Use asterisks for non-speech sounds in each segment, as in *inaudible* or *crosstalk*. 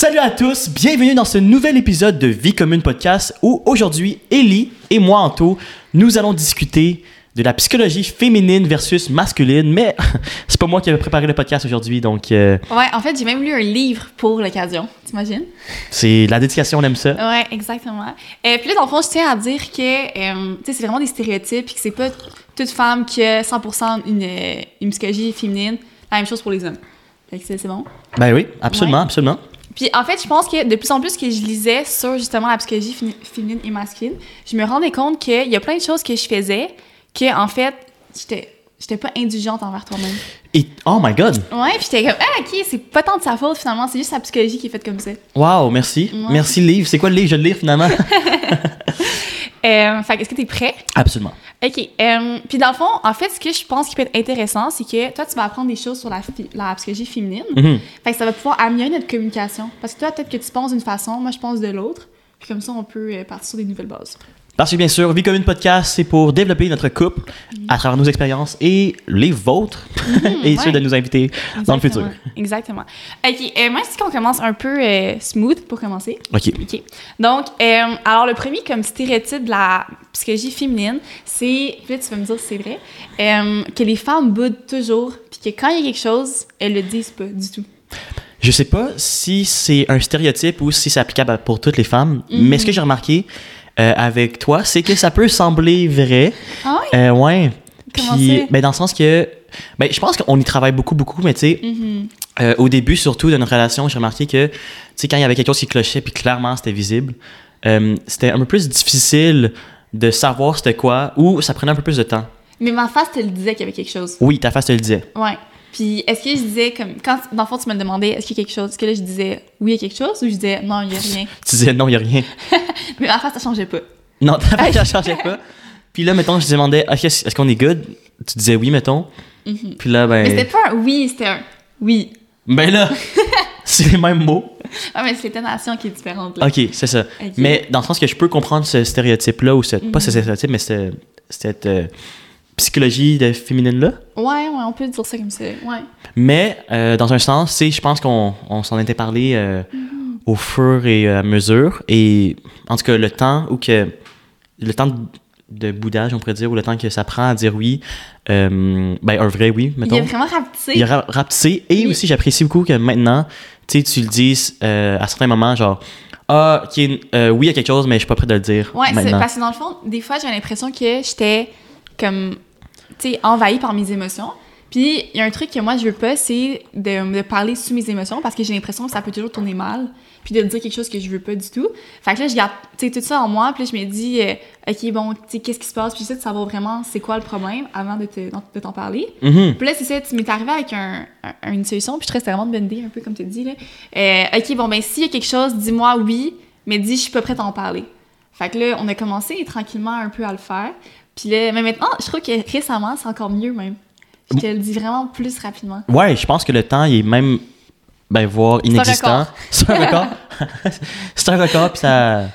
Salut à tous, bienvenue dans ce nouvel épisode de Vie commune podcast où aujourd'hui, Ellie et moi, Anto, nous allons discuter de la psychologie féminine versus masculine, mais *laughs* c'est pas moi qui ai préparé le podcast aujourd'hui, donc euh, Ouais, en fait, j'ai même lu un livre pour l'occasion, t'imagines? c'est la dédication, on aime ça. Ouais, exactement. Et puis là, dans le fond, je tiens à dire que, euh, tu sais, c'est vraiment des stéréotypes, puis que c'est pas toute femme qui a 100% une, euh, une psychologie féminine. La même chose pour les hommes. Fait que c'est c'est bon? Ben oui, absolument, Ouais. absolument. Puis en fait, je pense que de plus en plus que je lisais sur justement la psychologie féminine et masculine, je me rendais compte qu'il y a plein de choses que je faisais que, en fait, j'étais j'étais pas indulgente envers toi-même. Et, oh my god, Ouais, puis j'étais comme, ah, ok, c'est pas tant de sa faute finalement, c'est juste sa psychologie qui est faite comme ça. wow, merci. Ouais. Merci le livre, c'est quoi le livre? Je vais le lire finalement. *laughs* Euh, fait que, est-ce que t'es prêt? absolument. OK. euh, puis dans le fond, en fait, ce que je pense qui peut être intéressant, c'est que toi, tu vas apprendre des choses sur la, la psychologie féminine. Mhm. Fait que ça va pouvoir améliorer notre communication. Parce que toi, peut-être que tu penses d'une façon, moi, je pense de l'autre. Puis comme ça, on peut euh, partir sur des nouvelles bases. Parce que bien sûr, Vie commune podcast, c'est pour développer notre couple à travers nos expériences et les vôtres *laughs* *laughs* et ceux ouais. de nos invités dans le futur. Exactement. OK. Euh, moi, je dis qu'on commence un peu euh, smooth pour commencer? Ok. OK. Donc, euh, alors, le premier comme stéréotype de la psychologie féminine, c'est, là, tu vas me dire si c'est vrai, euh, que les femmes boudent toujours, puis que quand il y a quelque chose, elles le disent pas du tout. Je sais pas si c'est un stéréotype ou si c'est applicable pour toutes les femmes, Mhm. mais ce que j'ai remarqué euh, avec toi, c'est que ça peut sembler vrai. Ah ouais? Euh, ouais. Comment Puis, ça? ben, dans le sens que, ben, je pense qu'on y travaille beaucoup, beaucoup, mais tu sais, Mhm. euh, au début, surtout de notre relation, j'ai remarqué que, tu sais, quand il y avait quelque chose qui clochait, puis clairement c'était visible, euh, c'était un peu plus difficile de savoir c'était quoi, ou ça prenait un peu plus de temps. Mais ma face te le disait qu'il y avait quelque chose. Oui, ta face te le disait. Ouais. Puis est-ce que je disais comme quand dans le fond tu me demandais est-ce qu'il y a quelque chose, est-ce que là je disais oui il y a quelque chose ou je disais non il y a rien? *laughs* Tu disais non, il y a rien. *laughs* Mais ma face ça changeait pas. Non, ta face, ça changeait pas. Puis là, mettons, je te demandais, est-ce qu'on est good? Tu disais oui, mettons. Mhm. Puis là, Mais c'était ben. pas un oui c'était un oui. Ben là, *laughs* c'est les mêmes mots. Ah mais c'est l'intonation qui est différente là. Ok, c'est ça. Mais dans le sens que je peux comprendre ce stéréotype-là, ou ce, pas ce Mhm. stéréotype, mais ce- cette euh, psychologie de féminine-là? Ouais ouais on peut dire ça comme ça. Ouais. Mais euh, dans un sens, c'est, je pense qu'on on s'en était parlé euh, Mhm. au fur et à mesure. Et en tout cas, le temps où que. Le temps de, de boudage, on pourrait dire, ou le temps que ça prend à dire oui, euh, ben un vrai oui, mettons. Il a vraiment rapetissé. Il a ra- rapetissé. Et Oui. aussi, j'apprécie beaucoup que maintenant, tu tu le dises euh, à certains moments, genre, ah, ok, euh, oui, il y a quelque chose, mais je suis pas prêt de le dire Ouais, maintenant. parce que dans le fond, des fois, j'avais l'impression que j'étais comme, tu sais, envahie par mes émotions. Puis, il y a un truc que moi, je veux pas, c'est de, de parler sous mes émotions parce que j'ai l'impression que ça peut toujours tourner mal. Puis de dire quelque chose que je veux pas du tout. Fait que là, je garde, tout ça en moi. Puis là, je me dis, euh, OK, bon, tu sais, qu'est-ce qui se passe? Puis j'essaie de savoir vraiment c'est quoi le problème avant de te- de t'en parler. Mhm. Puis là, c'est ça, tu m'es arrivé avec un, un- une solution, puis je c'était vraiment une bonne idée, un peu comme tu dis, là. Euh, OK, bon, ben, s'il y a quelque chose, dis-moi oui, mais dis, je suis pas prête à en parler. Fait que là, on a commencé tranquillement un peu à le faire. Puis là, mais maintenant, je trouve que récemment, c'est encore mieux même. Je te le dis vraiment plus rapidement. Ouais, je pense que le temps, il est même, ben, voire inexistant. C'est un record. *laughs* *laughs* c'est un record, puis ça.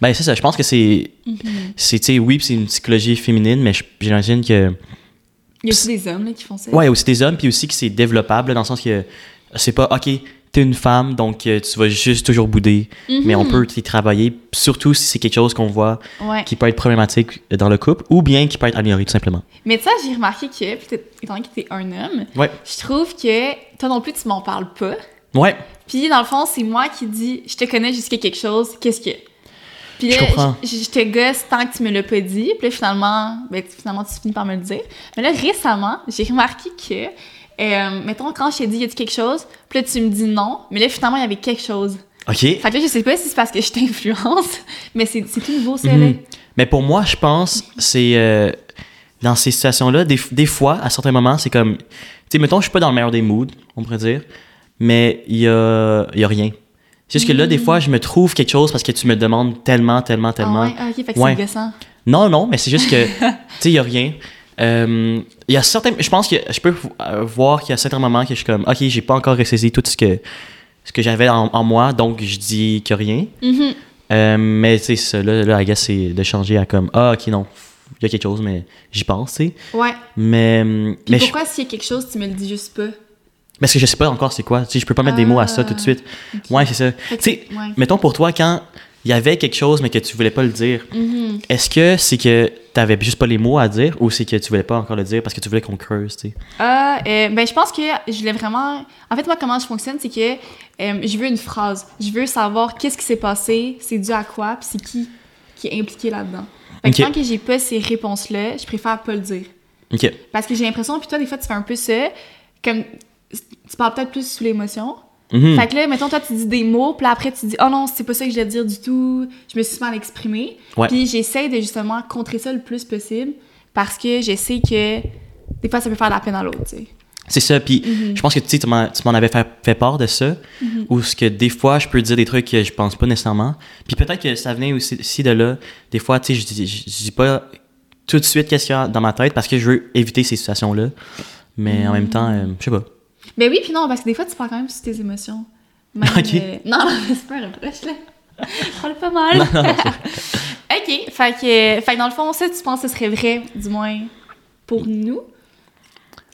Ben, c'est ça. Je pense que c'est. Mhm. C'est, tu sais, oui, c'est une psychologie féminine, mais j'imagine que. Il y a aussi des hommes là, qui font ça. Ouais, aussi des hommes, puis aussi que c'est développable, là, dans le sens que c'est pas, OK, t'es une femme, donc euh, tu vas juste toujours bouder, Mhm. mais on peut y travailler, surtout si c'est quelque chose qu'on voit Ouais. qui peut être problématique dans le couple, ou bien qui peut être amélioré, tout simplement. Mais ça, j'ai remarqué que, étant donné que t'es un homme, Ouais. je trouve que toi non plus, tu m'en parles pas. Ouais, Puis dans le fond, c'est moi qui dis je te connais jusqu'à quelque chose, qu'est-ce que? Puis là, Je je, je te gosse tant que tu me l'as pas dit. Puis là, finalement, ben, finalement, tu finis par me le dire. Mais là, récemment, j'ai remarqué que, euh, mettons, quand je t'ai dit y a-tu quelque chose, puis là, tu me dis non, mais là, finalement, il y avait quelque chose. OK. Fait que là, je sais pas si c'est parce que je t'influence, *laughs* mais c'est c'est tout nouveau, là. Mhm. Mais pour moi, je pense, c'est. euh, dans ces situations-là, des, des fois, à certains moments, c'est comme. Tu sais, mettons, je suis pas dans le meilleur des moods, on pourrait dire, mais il y a, y a rien. C'est juste que là, des fois, je me trouve quelque chose parce que tu me demandes tellement, tellement, tellement. Ah ouais, ah, ok, fait que Ouais. c'est. Non, non, mais c'est juste que, *laughs* tu sais, il y a rien. Euh, Il y a certains. Je pense que je peux euh, voir qu'il y a certains moments que je suis comme, OK, j'ai pas encore ressaisi tout ce que, ce que j'avais en, en moi, donc je dis a rien. Mhm. Euh, mais tu sais, là, là, I guess, c'est de changer à comme, ah, ok, non, il y a quelque chose, mais j'y pense, tu sais. Ouais. Mais, Puis mais pourquoi s'il y a quelque chose, tu me le dis juste pas? Parce que je sais pas encore c'est quoi. Tu sais, je peux pas mettre des mots à ça tout de suite. Ok. Ouais, c'est ça. Que Tu sais, ouais. mettons pour toi, quand il y avait quelque chose mais que tu voulais pas le dire, Mhm. est-ce que c'est que t'avais juste pas les mots à dire ou c'est que tu voulais pas encore le dire parce que tu voulais qu'on creuse, tu sais? Ah, euh, ben, je pense que je voulais vraiment. En fait, moi, comment je fonctionne, c'est que euh, je veux une phrase. Je veux savoir qu'est-ce qui s'est passé, c'est dû à quoi, puis c'est qui qui est impliqué là-dedans. Fait que Ok. tant que j'ai pas ces réponses-là, je préfère pas le dire. Parce que j'ai l'impression, puis toi, des fois, tu fais un peu ça, comme tu parles peut-être plus sous l'émotion. Mhm. Fait que là, mettons, toi, tu dis des mots, puis après, tu dis, oh non, c'est pas ça que je voulais dire du tout, je me suis mal exprimée. Ouais. Puis j'essaie de justement contrer ça le plus possible parce que je sais que des fois, ça peut faire de la peine à l'autre, tu sais. C'est ça, puis Mhm. je pense que tu sais, tu m'en tu m'en avais fait, fait part de ça, ou ce que des fois, je peux dire des trucs que je pense pas nécessairement. Puis peut-être que ça venait aussi, aussi de là. Des fois, tu sais, je dis, je, je dis pas tout de suite qu'est-ce qu'il y a dans ma tête parce que je veux éviter ces situations-là. Mais en même temps, euh, je sais pas. Ben oui, puis non, parce que des fois, tu parles quand même sur tes émotions. Même, *laughs* Ok. euh, Non, non, c'est pas un reproche, là. Je parle pas mal. *laughs* ok, fait que, fait que dans le fond, ça, tu penses que ce serait vrai, du moins, pour nous?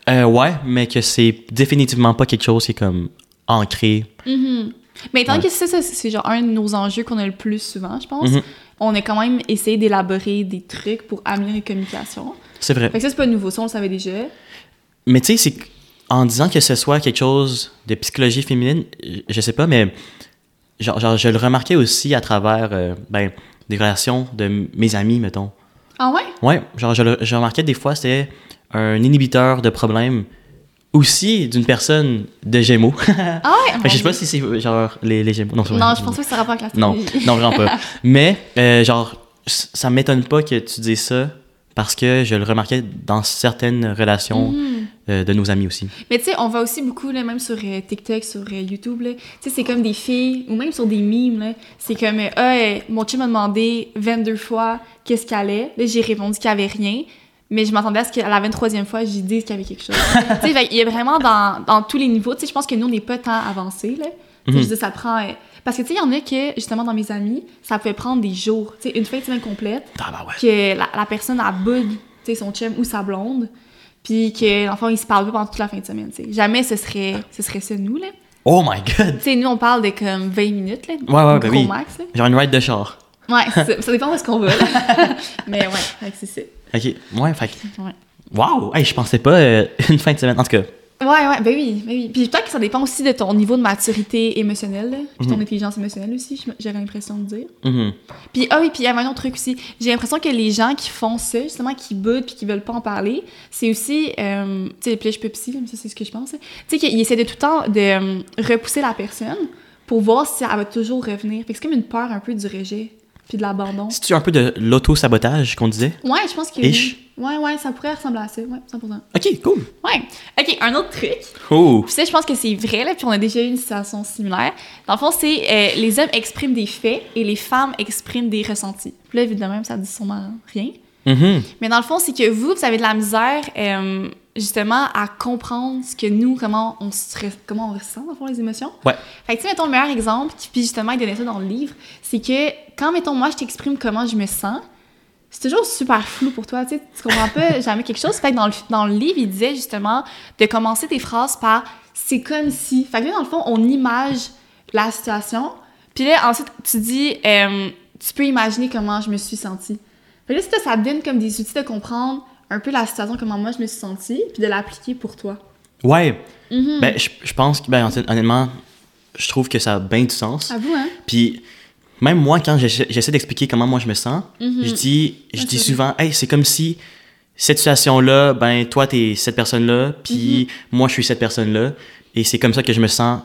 Euh, ouais, mais que c'est définitivement pas quelque chose qui est comme ancré. Mhm. Mais Ouais. que ça, c'est genre un de nos enjeux qu'on a le plus souvent, je pense, Mhm. on a quand même essayé d'élaborer des trucs pour améliorer les communications. C'est vrai. Fait que ça, c'est pas nouveau, ça, on le savait déjà. Mais tu sais, c'est en disant que ce soit quelque chose de psychologie féminine, je- sais pas, mais genre, genre, je le remarquais aussi à travers euh, ben, des relations de mes amis, mettons. Ah ouais? Ouais, genre, je, le- je remarquais des fois, c'était un inhibiteur de problèmes aussi d'une personne de Gémeaux. *laughs* Ah ouais? Je sais pas si c'est genre les, les Gémeaux. Non. Non, je pense pas que ça a rapport avec la Non, non, vraiment pas. *laughs* Mais, euh, genre, ça m'étonne pas que tu dises ça parce que je le remarquais dans certaines relations Mhm. Euh, de nos amis aussi. Mais tu sais, on voit aussi beaucoup, là, même sur euh, TikTok, sur euh, YouTube, tu sais, c'est comme des filles, ou même sur des memes, là, c'est comme, ah, mon chum m'a demandé 22 fois qu'est-ce qu'il allait. Là, j'ai répondu qu'il y avait rien, mais je m'attendais à ce qu'à la 23e fois, j'y dise qu'il y avait quelque chose. *laughs* tu sais, il y a vraiment dans, dans tous les niveaux, tu sais, je pense que nous, on n'est pas tant avancés, là. Tu sais, Mhm. Je dis, ça prend... parce que, tu sais, il y en a que, justement, dans mes amis, ça pouvait prendre des jours, tu sais, une fin de semaine complète, Ah bah ouais. que la, la personne a bug, tu sais, son chum ou sa blonde, puis que l'enfant il se parle pas pendant toute la fin de semaine, tu sais. Jamais ce serait ce serait ça nous là. Oh my god! Tu sais nous on parle de comme 20 minutes là. Ouais, ouais, ben gros oui. max là. Genre une ride de char. Ouais, *laughs* ça dépend de ce qu'on veut. là. *laughs* Mais ouais, c'est ça. Ok, ouais, fait que- Ouais. Wow! Hey, je pensais pas euh, une fin de semaine. En tout cas, Ouais, ouais, ben oui, ben oui. Puis peut-être que ça dépend aussi de ton niveau de maturité émotionnelle, là, puis ton Mhm. intelligence émotionnelle aussi, j'aurais l'impression de dire. mhm. Puis, ah oui, puis il y avait un autre truc aussi. J'ai l'impression que les gens qui font ça, justement, qui boudent puis qui veulent pas en parler, c'est aussi, euh, tu sais, puis je peux psy, ça, c'est ce que je pense. là. Tu sais, qu'ils essaient de tout le temps de euh, repousser la personne pour voir si elle va toujours revenir. Fait que c'est comme une peur un peu du rejet puis de l'abandon. C'est-tu un peu de l'auto-sabotage qu'on disait? Ouais, je pense que oui. Ouais, ouais, ça pourrait ressembler à ça, ouais, 100%. Ok, cool. Ouais. OK, un autre truc. Oh! Puis ça, je pense que c'est vrai, là, puis on a déjà eu une situation similaire. Dans le fond, c'est euh, les hommes expriment des faits et les femmes expriment des ressentis. Puis là, évidemment, ça dit sûrement rien. Mhm. Mais dans le fond, c'est que vous, vous avez de la misère, euh, justement, à comprendre ce que nous, comment on, se comment on ressent, dans le fond, les émotions. Ouais. Fait que, tu sais, mettons, le meilleur exemple, puis justement, il donnait ça dans le livre, c'est que quand, mettons, moi, je t'exprime comment je me sens, c'est toujours super flou pour toi, tu sais, tu comprends pas *laughs* jamais quelque chose. Fait que dans le, dans le livre, il disait justement de commencer tes phrases par « c'est comme si ». Fait que là, dans le fond, on image la situation, puis là, ensuite, tu dis euh, tu peux imaginer comment je me suis sentie ». Fait que là, ça, ça te donne comme des outils de comprendre un peu la situation, comment moi je me suis sentie, puis de l'appliquer pour toi. Ouais. Mhm. Ben, je, je pense que, ben, honnêt- honnêtement, je trouve que ça a bien du sens. À vous, hein? Puis, même moi, quand j'essa- j'essaie d'expliquer comment moi je me sens, Mhm. je dis, je dis souvent, hey, c'est comme si cette situation-là, ben, toi, t'es cette personne-là, puis Mhm. moi, je suis cette personne-là, et c'est comme ça que je me sens.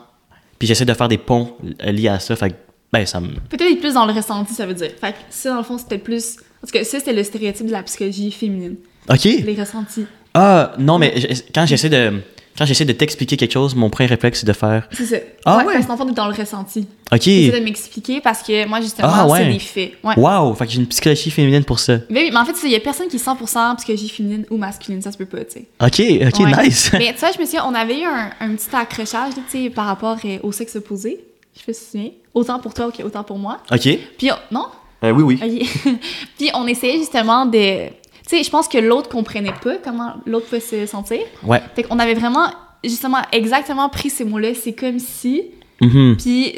Puis j'essaie de faire des ponts euh, liés à ça. Fait que, ben, ça me. Peut-être être plus dans le ressenti, ça veut dire. Fait que ça, dans le fond, c'était plus. Parce que ça, c'était le stéréotype de la psychologie féminine. Ok. Les ressentis. Ah, non, mais quand j'essaie de. Quand j'essaie de t'expliquer quelque chose, mon premier réflexe, c'est de faire. C'est ça. Ah ouais? Parce qu'en fond, on est dans le ressenti. Ok. J'essaie de m'expliquer parce que moi, justement, Ah, ouais. c'est des faits. Ouais. Wow! Fait que j'ai une psychologie féminine pour ça. Mais, oui, mais en fait, il y a personne qui est 100% psychologie féminine ou masculine, ça se peut pas, tu sais. Ok, ok, Ouais. nice. Mais tu vois, je me souviens, on avait eu un, un petit accrochage, tu sais, par rapport euh, au sexe opposé. Je te souviens. Autant pour toi qu'autant pour moi. ok. Puis, on- non? Euh, oui, oui. Ok. *laughs* Puis on essayait justement de. Tu sais, je pense que l'autre comprenait pas comment l'autre peut se sentir. Ouais. Fait qu'on avait vraiment justement, exactement pris ces mots-là. C'est comme si. Mhm. Puis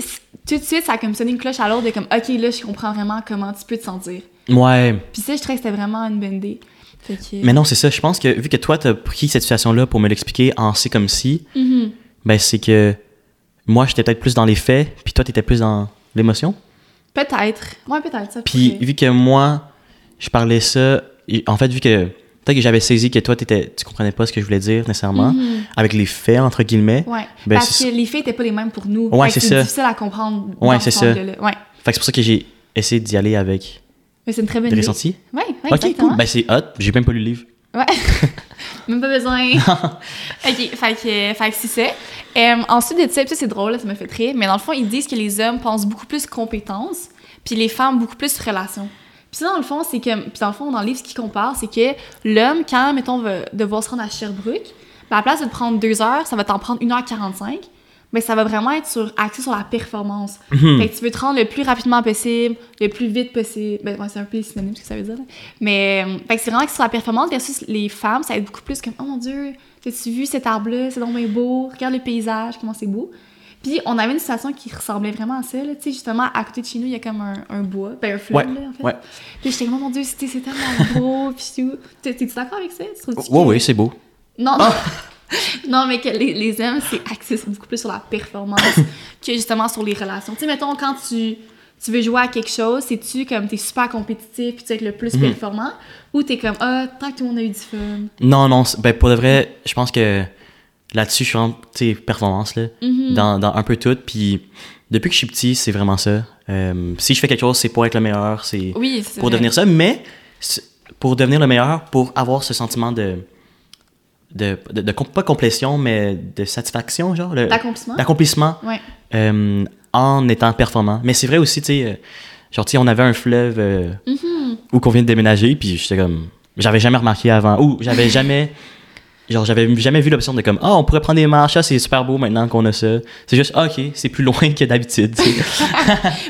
tout de suite, ça a comme sonné une cloche à l'autre de comme, OK, là, je comprends vraiment comment tu peux te sentir. Ouais. Puis ça, je trouvais que c'était vraiment une bonne idée. Fait que... Mais non, c'est ça. Je pense que vu que toi, t'as pris cette situation-là pour me l'expliquer en c'est comme si, Mhm. ben c'est que moi, j'étais peut-être plus dans les faits, puis toi, t'étais plus dans l'émotion? Peut-être. Ouais, peut-être. Ça Puis vu que moi, je parlais ça, en fait, vu que peut-être que j'avais saisi que toi, t'étais, tu comprenais pas ce que je voulais dire nécessairement, Mhm. avec les faits, entre guillemets. Ouais. Ben, Parce que les faits étaient pas les mêmes pour nous. Ouais, c'est ça. difficile à comprendre. Ouais, c'est ce ça. Ouais. Fait que c'est pour ça que j'ai essayé d'y aller avec Mais c'est une très bonne idée. ressentis. Ouais, ouais, ok, exactement. cool. Ben c'est hot. J'ai même pas lu le livre. Ouais. *laughs* Même pas besoin. *laughs* ok, fait que, fait que c'est ça. Euh, ensuite de ça, c'est drôle, ça me fait rire, mais dans le fond, ils disent que les hommes pensent beaucoup plus compétences, puis les femmes beaucoup plus relations. Puis ça, dans le fond, c'est que, puis dans le fond, dans le livre, ce qui compare, c'est que l'homme, quand, mettons, va devoir se rendre à Sherbrooke, ben, à la place de te prendre deux heures, ça va t'en prendre 1h45, mais ça va vraiment être sur, axé sur la performance. *laughs* Mhm. Fait que tu veux te rendre le plus rapidement possible, le plus vite possible. Ben, c'est un peu synonyme ce que ça veut dire. là. Mais, euh, fait que c'est vraiment que sur la performance, versus les femmes, ça va être beaucoup plus comme, oh mon dieu, as-tu vu cet arbre-là? C'est donc bien beau. Regarde le paysage, comment c'est beau. Puis on avait une situation qui ressemblait vraiment à ça. là. Tu sais, justement, à côté de chez nous, il y a comme un, un bois, ben un fleuve, Ouais, là, en fait. ouais. Puis j'étais comme, oh mon dieu, c'était c'est tellement *laughs* beau, puis tout. T'es- T'es-tu d'accord avec ça? Tu Ouais, que- ouais, c'est beau. non, non. *laughs* non, mais que les, les hommes, c'est axé beaucoup plus sur la performance *laughs* que justement sur les relations. Tu sais, mettons, quand tu, tu veux jouer à quelque chose, c'est-tu comme t'es super compétitif puis tu être le plus Mhm. performant ou t'es comme, ah, tant que tout le monde a eu du fun? Non, non, ben pour de vrai, je pense que là-dessus, je suis vraiment, tu sais, performance, là, Mhm. dans, dans un peu tout. Puis depuis que je suis petit, c'est vraiment ça. Euh, si je fais quelque chose, c'est pour être le meilleur, c'est Oui, pour vrai. devenir ça, mais pour devenir le meilleur, pour avoir ce sentiment de. de, de, de pas complétion, mais de satisfaction, genre. D'accomplissement? D'accomplissement Ouais. euh, en étant performant. Mais c'est vrai aussi, tu sais, euh, genre, tu sais, on avait un fleuve euh, Mhm. où qu'on vient de déménager, puis j'étais comme. J'avais jamais remarqué avant, ou j'avais *laughs* jamais. Genre, j'avais jamais vu l'option de comme, ah, on pourrait prendre des marches, ah, c'est super beau maintenant qu'on a ça. C'est juste, ah, ok, c'est plus loin que d'habitude. *laughs*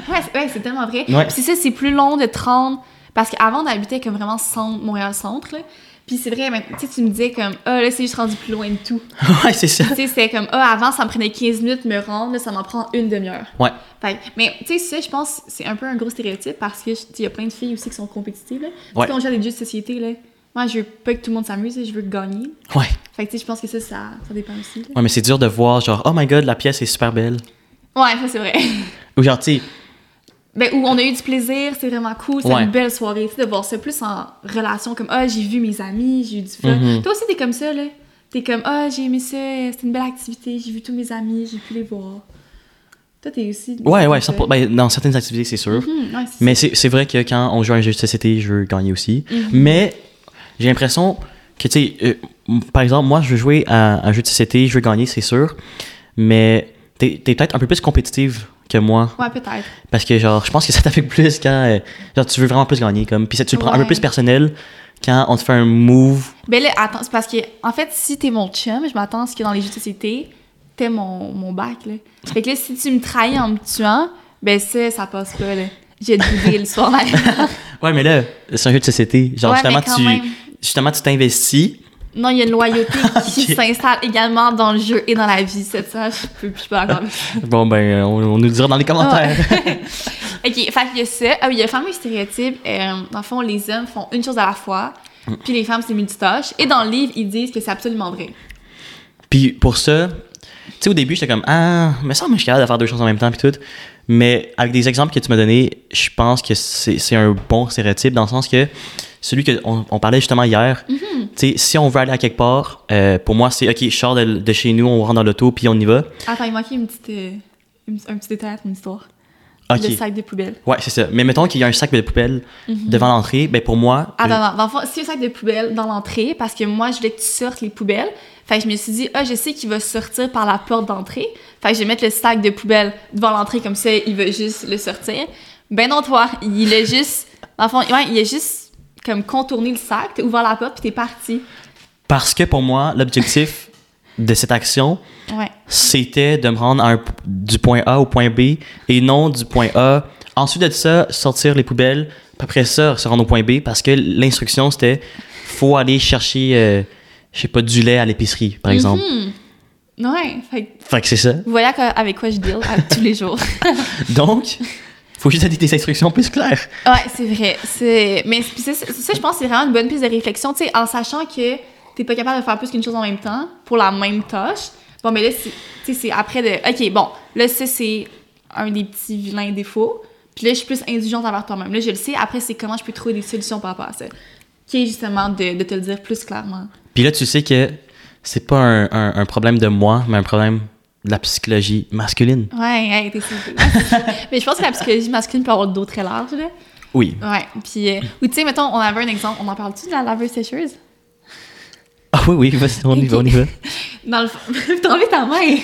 Ouais, c'est ouais, c'est tellement vrai. Ouais. Puis c'est ça, c'est plus long de te rendre. Parce qu'avant, on habitait comme vraiment centre, Montréal-Centre. là. Puis c'est vrai, mais tu sais, tu me disais comme, ah, là, c'est juste rendu plus loin de tout. *laughs* ouais, c'est ça. tu sais, c'était comme, ah, avant, ça me prenait 15 minutes de me rendre, là, ça m'en prend une demi-heure. Ouais. Fait, mais tu sais, ça, je pense, c'est un peu un gros stéréotype parce que il y a plein de filles aussi qui sont compétitives. Là. Tu sais, Ouais. Quand on à des jeux de société, là, moi, je veux pas que tout le monde s'amuse, je veux gagner. Ouais. Fait que tu sais, je pense que ça, ça, ça dépend aussi. là. Ouais, mais c'est dur de voir, genre, oh my god, la pièce est super belle. Ouais, ça, c'est vrai. Ou genre, tu sais, Ben, où on a eu du plaisir, c'est vraiment cool, c'est Ouais. une belle soirée. Tu sais, de voir ça plus en relation, comme, ah, j'ai vu mes amis, j'ai eu du fun. Mhm. Toi aussi, t'es comme ça, là. T'es comme, ah, j'ai aimé ça, c'était une belle activité, j'ai vu tous mes amis, j'ai pu les voir. Toi, t'es aussi. ouais, ouais, comme ça. 100%, ben, dans certaines activités, c'est sûr. Ouais, c'est Mais c'est vrai que quand on joue à un jeu de société, je veux gagner aussi. Mhm. Mais j'ai l'impression que, tu sais, euh, par exemple, moi, je veux jouer à un jeu de société, je veux gagner, c'est sûr. Mais t'es es, peut-être un peu plus compétitive que moi. Ouais, peut-être. Parce que, genre, je pense que ça t'affecte plus quand euh, genre, tu veux vraiment plus gagner. Comme, puis ça, tu le prends un peu plus personnel quand on te fait un move. Ben là, attends, c'est parce que, en fait, si t'es mon chum, je m'attends à ce que dans les jeux de société, t'es mon, mon bac, là. Fait que là, si tu me trahis en me tuant, ben ça, ça passe pas, là. J'ai bouder le soir. *laughs* Ouais, mais là, c'est un jeu de société. Genre, Ouais, justement, tu même. Justement, tu t'investis. Non, il y a une loyauté *laughs* qui s'installe également dans le jeu et dans la vie. C'est ça, je peux, je peux encore. Bon, ben, on, on nous le dira dans les commentaires. *laughs* ok, fait qu'il y a ça. Ah oui, il y a le fameux stéréotype. Euh, dans le fond, les hommes font une chose à la fois, puis les femmes, c'est multitâche. Et dans le livre, ils disent que c'est absolument vrai. Puis pour ça, tu sais, au début, j'étais comme, ah, mais ça, moi, je suis capable de faire deux choses en même temps, puis tout. Mais avec des exemples que tu m'as donnés, je pense que c'est c'est un bon stéréotype dans le sens que celui qu'on on parlait justement hier, tu sais, si on veut aller à quelque part, euh, pour moi, c'est OK, je sors de, de chez nous, on rentre dans l'auto, puis on y va. Attends, il manquait une petite, euh, une- un petit détail, une histoire. OK. Le sac de poubelle. Ouais, c'est ça. Mais mettons qu'il y a un sac de poubelle devant l'entrée, ben pour moi. Attends, attends, dans le fond, si un sac de poubelle dans l'entrée, parce que moi, je voulais que tu sortes les poubelles, fait que je me suis dit, ah, je sais qu'il va sortir par la porte d'entrée, fait que je vais mettre le sac de poubelle devant l'entrée, comme ça, il va juste le sortir. Ben non, toi, il a juste, dans le fond, ouais, il a juste comme contourné le sac, t'as ouvert la porte, puis t'es parti. Parce que pour moi, l'objectif de cette action, Ouais. c'était de me rendre à un- du point A au point B et non du point A. Ensuite de ça, sortir les poubelles. Après ça, se rendre au point B parce que l'instruction, c'était faut aller chercher, euh, je sais pas, du lait à l'épicerie, par exemple. Mhm. Ouais, fait que Fait que c'est ça. vous voyez à- avec quoi je deal tous les jours. *laughs* Donc, *laughs* faut juste tes instructions plus claires. Ouais, c'est vrai. C'est... Mais ça, je pense que c'est vraiment une bonne piste de réflexion, tu sais, en sachant que t'es pas capable de faire plus qu'une chose en même temps pour la même tâche. Bon, mais là, c'est, tu sais, c'est après de... OK, bon, là, ça, c'est un des petits vilains défauts. Puis là, je suis plus indulgente envers toi-même. Là, je le sais. Après, c'est comment je peux trouver des solutions par rapport à ça. Qui est justement de, de te le dire plus clairement. Puis là, tu sais que c'est pas un, un- un problème de moi, mais un problème de la psychologie masculine. Ouais, hey, t'es sûr. *laughs* Mais je pense que la psychologie masculine peut avoir le dos très large, là. Oui. Ouais, puis... euh, ou tu sais, mettons, on avait un exemple. On en parle-tu de la laveuse sécheuse? Ah oui, oui, vas-y, on y va, on y va. *laughs* Dans le fond... *laughs* Ta main!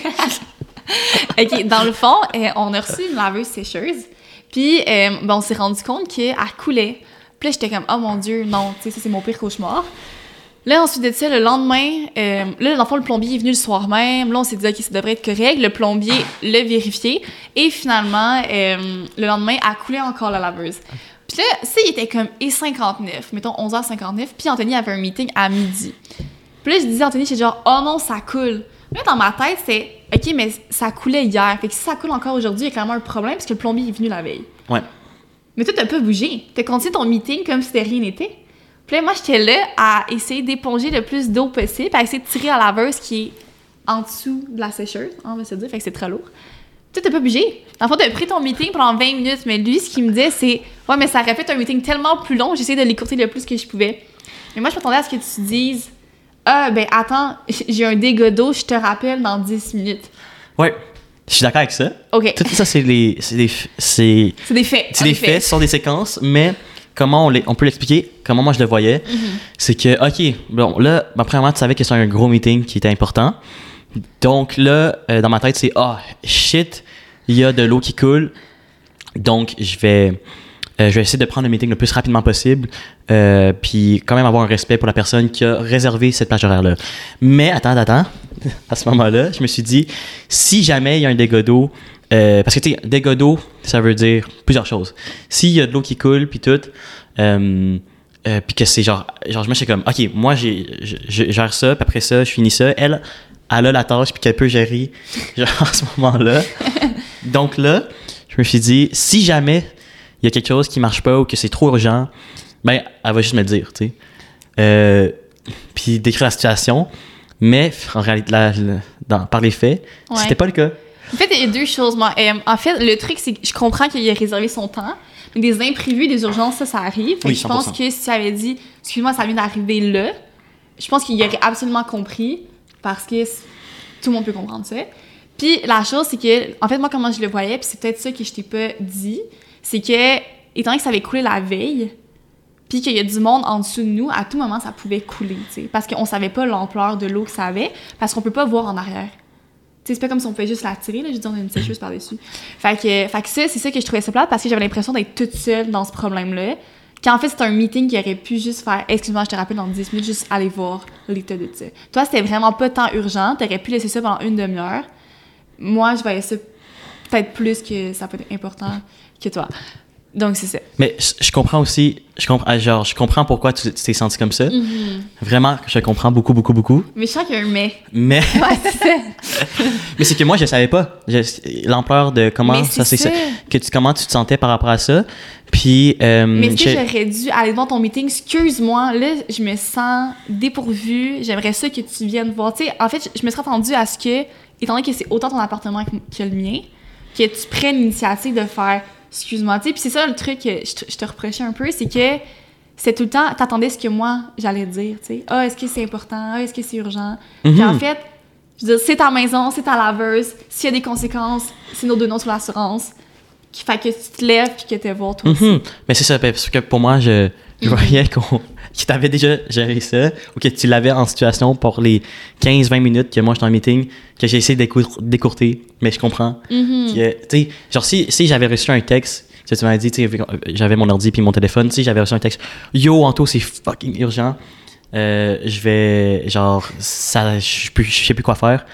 OK, dans le fond, euh, on a reçu une laveuse sécheuse. Puis, euh, ben, on s'est rendu compte qu'elle coulait. Puis là, j'étais comme, oh mon Dieu, non, tu sais, ça, c'est mon pire cauchemar. Là, ensuite de ça, le lendemain, euh, là, dans le fond, le plombier est venu le soir même. Là, on s'est dit, OK, ça devrait être correct. Le plombier l'a vérifié. Et finalement, euh, le lendemain, a coulé encore la laveuse. Puis là, ça, il était comme et 59, mettons 11h59. Puis Anthony avait un meeting à midi. Puis là, je disais à Anthony, j'étais genre, oh non, ça coule. Là, dans ma tête, c'est, OK, mais ça coulait hier. Fait que si ça coule encore aujourd'hui, il y a clairement un problème parce que le plombier est venu la veille. Ouais. Mais toi, t'as pas bougé. T'as continué ton meeting comme si de rien n'était. Puis là, moi, j'étais là à essayer d'éponger le plus d'eau possible, à essayer de tirer à la laveuse qui est en dessous de la sécheuse, on va se dire, fait que c'est très lourd. Toi, t'as pas bougé. Dans le fond, t'as pris ton meeting pendant 20 minutes, mais lui, ce qu'il me disait, c'est Ouais, mais ça aurait fait un meeting tellement plus long, j'essayais de l'écourter le plus que je pouvais. Mais moi, je m'attendais à ce que tu dises Ah, ben attends, j'ai un dégât d'eau, je te rappelle dans 10 minutes. Ouais. Je suis d'accord avec ça. OK. Tout ça, c'est les. C'est des. C'est C'est des faits. c'est des faits, ce sont des séquences, mais comment on, les, on peut l'expliquer, comment moi je le voyais, c'est que, OK, bon, là, ben, premièrement, tu savais que c'est un gros meeting qui était important. Donc là, euh, dans ma tête, c'est, ah, shit, il y a de l'eau qui coule. Donc, je vais, euh, je vais essayer de prendre le meeting le plus rapidement possible, euh, puis quand même avoir un respect pour la personne qui a réservé cette plage horaire-là. Mais, attends, attends, *laughs* à ce moment-là, je me suis dit, si jamais il y a un dégât d'eau, euh, parce que, tu sais, dégât d'eau, ça veut dire plusieurs choses. S'il y a de l'eau qui coule, puis tout, euh, euh, puis que c'est genre, genre, je me suis comme, OK, moi, j'ai, je, gère ça, puis après ça, je finis ça. Elle, elle a la tâche, puis qu'elle peut gérer, *laughs* genre, à ce moment-là. *laughs* Donc là, je me suis dit, si jamais il y a quelque chose qui marche pas ou que c'est trop urgent, ben, elle va juste me le dire, tu sais. Euh, puis décrire la situation. Mais en réalité, la- la- dans- par les faits, Ouais. c'était pas le cas. En fait, il y a deux choses. Moi. Euh, en fait, le truc, c'est que je comprends qu'il a réservé son temps, mais des imprévus, des urgences, ça, ça arrive. Oui, je pense 100%. que si tu avais dit, excuse-moi, ça vient d'arriver là, je pense qu'il aurait absolument compris parce que tout le monde peut comprendre ça. Puis la chose, c'est que, en fait, moi, comment je le voyais, puis c'est peut-être ça que je t'ai pas dit, c'est que, étant donné que ça avait coulé la veille, puis qu'il y a du monde en dessous de nous, à tout moment, ça pouvait couler, tu sais. Parce qu'on savait pas l'ampleur de l'eau que ça avait, parce qu'on peut pas voir en arrière. C'est pas comme si on pouvait juste la tirer, là, veux dire, on a une sécheuse par-dessus. Fait que, fait que ça, c'est ça que je trouvais ça parce que j'avais l'impression d'être toute seule dans ce problème-là. Qu'en fait, c'était un meeting qui aurait pu juste faire, excuse-moi, je te rappelle dans 10 minutes, juste aller voir l'état de ça. Toi, c'était vraiment pas tant urgent, t'aurais pu laisser ça pendant une demi-heure. Moi, je voyais ça peut-être plus que ça peut être important que toi. Donc, c'est ça. Mais je comprends aussi, je comprends, genre, je comprends pourquoi tu t'es senti comme ça. Mm-hmm. Vraiment, je comprends beaucoup, beaucoup, beaucoup. Mais je sens qu'il y a un mais. Mais, *laughs* Ouais, c'est ça. *laughs* mais c'est que moi, je savais pas l'ampleur de comment ça c'est. Que tu, comment tu te sentais par rapport à ça. Puis, euh, Mais est-ce que j'aurais dû aller devant ton meeting? Excuse-moi, là, je me sens dépourvue. J'aimerais ça que tu viennes voir. Tu sais, en fait, je me serais attendue à ce que, étant donné que c'est autant ton appartement que, que le mien, que tu prennes l'initiative de faire excuse-moi. Tu sais, puis c'est ça le truc que je te, je te reprochais un peu, c'est que c'est tout le temps, t'attendais ce que moi j'allais dire. Tu sais, ah, est-ce que c'est important? Ah, est-ce que c'est urgent? Puis Mhm. en fait, je veux dire, c'est ta maison, c'est ta laveuse. S'il y a des conséquences, c'est nos deux noms sur l'assurance. Qui fait que tu te lèves puis que tu voir toi aussi. Mhm. Mais c'est ça, parce que pour moi, je, je Mhm. voyais qu'on, que tu avais déjà géré ça, ou que tu l'avais en situation pour les 15-20 minutes que moi j'étais en meeting, que j'ai essayé d'écour- d'écourter, mais je comprends. Mhm. Que, tu sais, genre, si, si j'avais reçu un texte, que tu m'avais dit, sais, j'avais mon ordi puis mon téléphone, si j'avais reçu un texte, yo, Anto, c'est fucking urgent, euh, je vais, genre, ça, je sais plus quoi faire.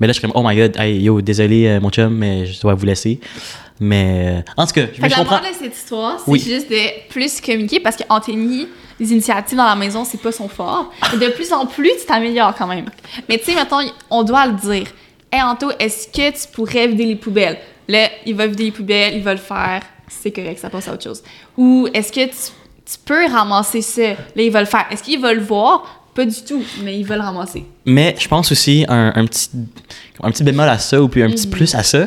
Mais là, je suis comme, oh my god, hey, yo, désolé, euh, mon chum, mais je dois vous laisser. Mais, euh, en tout cas, je, mais que je la comprends. de cette histoire, c'est Oui. juste de plus communiquer parce qu'Anthony, les initiatives dans la maison, c'est pas son fort. Et de plus en plus, tu t'améliores quand même. Mais tu sais, mettons, on doit le dire. Hey Anto, est-ce que tu pourrais vider les poubelles? Là, il va vider les poubelles, il va le faire. C'est correct, ça passe à autre chose. Ou est-ce que tu, tu peux ramasser ça? Là, il va le faire. Est-ce qu'il va le voir? Pas du tout, mais il va le ramasser. Mais je pense aussi un, un petit un petit bémol à ça ou puis un petit plus à ça,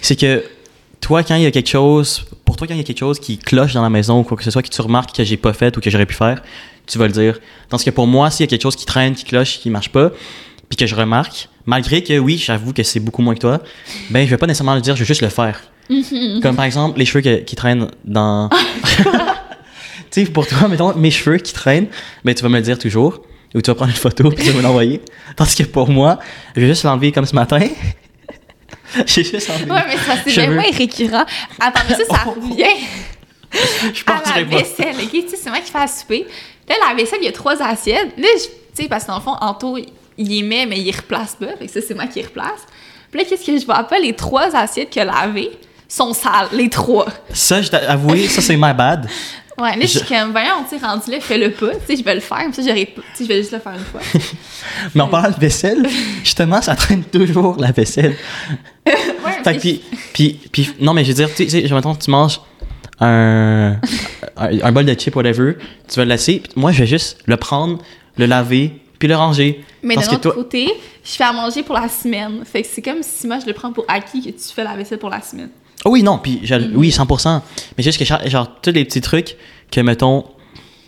c'est que toi quand il y a quelque chose pour toi quand il y a quelque chose qui cloche dans la maison ou quoi que ce soit que tu remarques que j'ai pas fait ou que j'aurais pu faire, tu vas le dire. Tandis que pour moi, s'il y a quelque chose qui traîne, qui cloche, qui marche pas, puis que je remarque, malgré que oui, j'avoue que c'est beaucoup moins que toi, ben je vais pas nécessairement le dire, je vais juste le faire. *laughs* Comme par exemple les cheveux que- qui traînent dans *laughs* *laughs* tu sais, pour toi, mettons, mes cheveux qui traînent, ben, tu vas me le dire toujours. Ou tu vas prendre une photo puis tu vas me l'envoyer. Tandis que pour moi, je vais juste l'enlever comme ce matin. *laughs* J'ai juste enlevé. Ouais, mais ça, c'est vraiment récurrent. Attends, mais ça, ça *laughs* revient je à la vaisselle, OK? Tu sais, c'est moi qui fais à souper. Là, la vaisselle, il y a trois assiettes. Là, je- tu sais, parce que dans le fond, Anto, il y met, mais il replace pas. Fait que ça, c'est moi qui replace. Puis là, qu'est-ce que je vois pas? Les trois assiettes qu'il a lavées sont sales, les trois. Ça, je dois avouer, ça c'est my bad. *laughs* Ouais, là, je suis comme, voyons, tu sais, rendu là, fais-le pas. Tu sais, je vais le faire. Ça, j'aurais pas- tu sais, je vais juste le faire une fois. *laughs* Mais en parlant de vaisselle, justement, ça traîne toujours la vaisselle. *laughs* Ouais, Fait que puis, puis, puis, non, mais je veux dire, tu sais, mettons, tu manges un, un, un bol de chips, whatever, tu vas le laisser. puis moi, je vais juste le prendre, le laver, puis le ranger. Mais Parce d'un que autre toi- côté, je fais à manger pour la semaine. Fait que c'est comme si moi, je le prends pour acquis que tu fais la vaisselle pour la semaine. Oh oui, non, puis Mm-hmm. oui, 100%. Mais juste que, genre, tous les petits trucs que, mettons,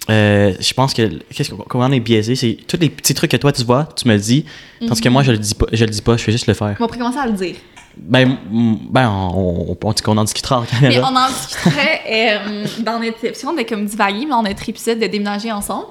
euh, je pense que, qu'est-ce comment on est biaisé, c'est tous les petits trucs que toi, tu vois, tu me le dis, tandis que moi, je le dis pas, je le dis pas, je fais juste le faire. On va commencer à le dire. Ben, ben, on, on, en discutera en Mais caméra. on en discuterait *laughs* euh, dans notre épisode, on est comme divagué, mais dans notre épisode de déménager ensemble.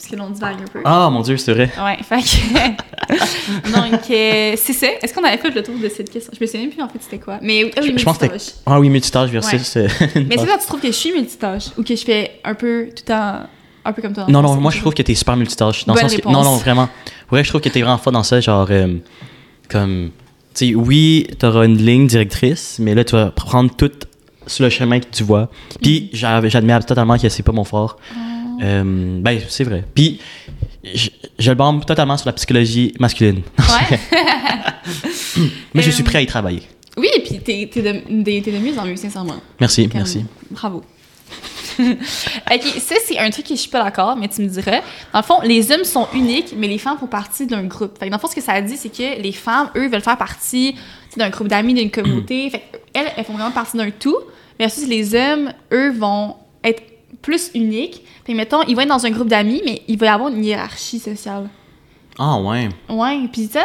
Parce que l'on divague un peu. Ah, mon Dieu, c'est vrai. Ouais, fait que. *laughs* Donc, euh, c'est ça. Est-ce qu'on avait fait le tour de cette question? Je me souviens même plus en fait c'était quoi. Mais ah oui, Je, pense que Ah oui, multitâche versus... euh, *laughs* Mais que toi, tu trouves que je suis multitâche ou que je fais un peu tout le temps. Un peu comme toi? Non, non, moi, je trouve que t'es super multitâche. Dans le sens que- non, non, vraiment. Ouais, je trouve que t'es vraiment fort dans ça, genre, euh, comme, tu sais, oui, t'auras une ligne directrice, mais là, tu vas prendre tout sur le chemin que tu vois. Puis, j'a- j'admets totalement que c'est pas mon fort. Euh, ben, c'est vrai. Puis, je, je le bombe totalement sur la psychologie masculine. Ouais. *laughs* mais je Euh, suis prêt à y travailler. Oui, puis t'es t'es de, t'es- t'es de mieux en mieux, sincèrement. Merci, Comme- merci. Bravo. *laughs* ok, ça c'est un truc que je suis pas d'accord, mais tu me dirais. Dans le fond, les hommes sont uniques, mais les femmes font partie d'un groupe. Fait que dans le fond, ce que ça dit, c'est que les femmes, eux, veulent faire partie d'un groupe d'amis, d'une communauté. fait elles, elles font vraiment partie d'un tout. Versus les hommes, eux, vont être plus uniques. Fait mettons, ils vont être dans un groupe d'amis, mais il va y avoir une hiérarchie sociale. Ah, ouais. Ouais, puis ça,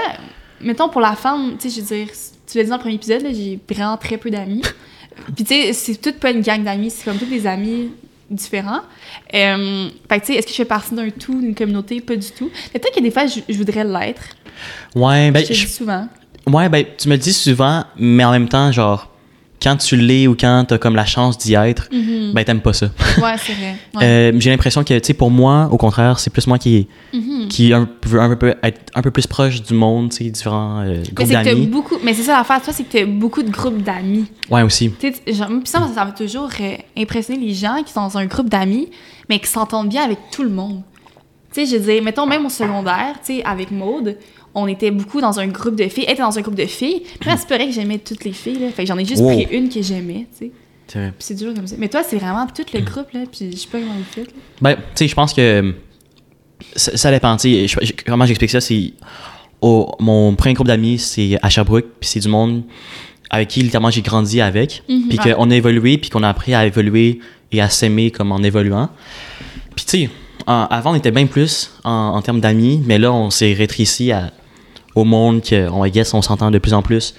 mettons pour la femme, tu sais, je veux dire, tu l'as dit dans le premier épisode, j'ai vraiment très peu d'amis. *laughs* puis tu sais, c'est toute pas une gang d'amis, c'est comme tous des amis différents. Euh, fait que tu sais, est-ce que je fais partie d'un tout, d'une communauté? Pas du tout. Mais peut-être que des fois, je, je voudrais l'être. Ouais, ben, je dis souvent. ouais, ben, tu me le dis souvent, mais en même temps, genre, quand tu l'es ou quand t'as comme la chance d'y être, Mhm. ben, t'aimes pas ça. Ouais, *laughs* c'est vrai. Ouais. Euh, j'ai l'impression que, tu sais, pour moi, au contraire, c'est plus moi qui, Mhm. qui un, veut un peu être un peu plus proche du monde, tu sais, différents euh, Mais groupes d'amis. beaucoup. Mais c'est ça l'affaire, toi, c'est que t'as beaucoup de groupes d'amis. Ouais, aussi. Tu sais, ça, ça va toujours euh, impressionner les gens qui sont dans un groupe d'amis, mais qui s'entendent bien avec tout le monde. Tu sais, je veux dire, mettons, même au secondaire, tu sais, avec Maude, on était beaucoup dans un groupe de filles. Elle était dans un groupe de filles. Puis c'est pas vrai que j'aimais toutes les filles, là. Fait que j'en ai juste Wow. pris une que j'aimais, tu sais. Puis c'est toujours comme ça. Mais toi, c'est vraiment tout le groupe, là. Puis je sais pas comment vous faites. Ben, tu sais, je pense que euh, ça, ça dépend. je- je- comment j'explique ça? C'est. au- mon premier groupe d'amis, c'est à Sherbrooke, puis c'est du monde avec qui, littéralement, j'ai grandi avec. Mhm, puis qu'on a évolué, puis qu'on a appris à évoluer et à s'aimer comme en évoluant. Puis, tu sais, avant, on était bien plus en, en termes d'amis, mais là, on s'est rétréci à, au monde que, on, I guess, on s'entend de plus en plus.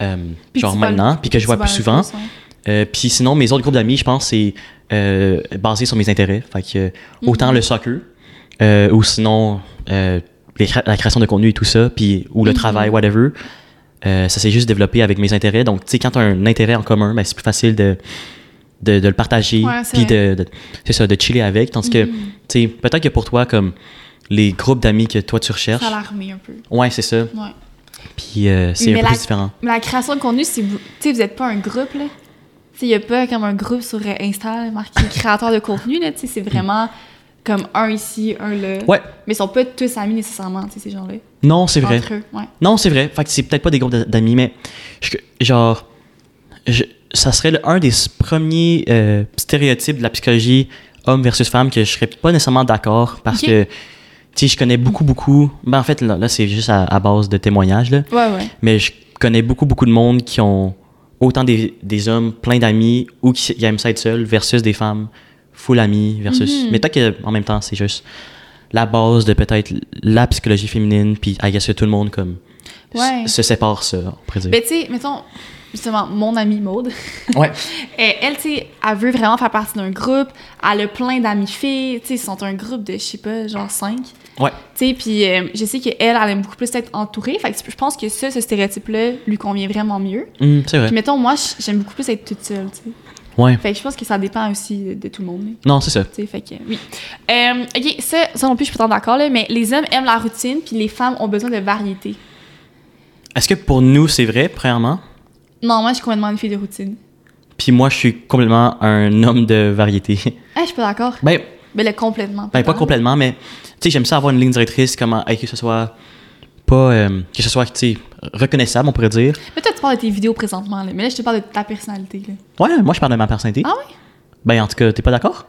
euh, genre maintenant, puis que je vois plus souvent. Euh, puis sinon, mes autres groupes d'amis, je pense, c'est euh, basé sur mes intérêts. Fait que, euh, autant Mhm. le soccer, ou sinon les la création de contenu et tout ça, puis, ou le Mhm. travail, whatever. Ça s'est juste développé avec mes intérêts. Donc, tu sais, quand tu as un intérêt en commun, ben, c'est plus facile de, de, de le partager, puis de, de- c'est ça, de chiller avec. Tandis que, Mhm. tu sais, peut-être que pour toi, comme les groupes d'amis que toi tu recherches, Ça l'armée un peu. ouais, c'est ça. Ouais. Puis euh, c'est un peu la- plus différent. Mais la création de contenu, c'est. vous- Tu sais, vous êtes pas un groupe, là. Tu sais, il y a pas comme un groupe sur euh, Insta marqué *laughs* créateur de contenu, là. Tu sais, c'est vraiment. comme un ici, un là. Ouais. Mais ils sont pas tous amis nécessairement, tu sais, ces gens-là. Non, c'est vrai. Entre eux, ouais. Non, c'est vrai. Fait que c'est peut-être pas des groupes d'a- d'amis, mais je- genre, je- ça serait le- un des premiers euh, stéréotypes de la psychologie homme versus femme que je serais pas nécessairement d'accord parce que, sais, je connais beaucoup, beaucoup. Ben, en fait, là, là, c'est juste à, à base de témoignages, là. Ouais, ouais. Mais je connais beaucoup, beaucoup de monde qui ont autant des, des hommes plein d'amis ou qui, qui aiment ça être seul versus des femmes full amis versus. Mhm. Mais peut-être qu'en même temps, c'est juste la base de peut-être la psychologie féminine, puis I guess que tout le monde comme Ouais. se sépare ça, on pourrait dire. Ben, tu sais, mettons, justement, mon amie Maude, *laughs* ouais. elle, elle, tu sais, elle veut vraiment faire partie d'un groupe. Elle a plein d'amis filles. Tu sais, ils sont un groupe de, je sais pas, genre cinq. Ouais. Tu sais, puis euh, je sais qu'elle, elle aime beaucoup plus être entourée. Fait que je pense que ça, ce stéréotype-là, lui convient vraiment mieux. Hum, c'est vrai. Puis mettons, moi, j'aime beaucoup plus être toute seule, tu sais. Ouais. Fait que je pense que ça dépend aussi de, de tout le monde. là. Non, c'est ça. Tu sais, fait que, oui. Euh, ok, ça, ça non plus, je suis pas d'accord, là, mais les hommes aiment la routine, puis les femmes ont besoin de variété. Est-ce que pour nous, c'est vrai, premièrement? Non, moi, je suis complètement une fille de routine. Puis moi, je suis complètement un homme de variété. Ah, je suis pas d'accord. ben, Ben, là, complètement. ben, pas complètement, mais tu sais, j'aime ça avoir une ligne directrice, comment, hey, que ce soit pas, euh, que ce soit, tu sais, reconnaissable, on pourrait dire. Mais toi, tu parles de tes vidéos présentement, là. Mais là, je te parle de ta personnalité, là. Ouais, moi, je parle de ma personnalité. Ah ouais? Ben, en tout cas, t'es pas d'accord?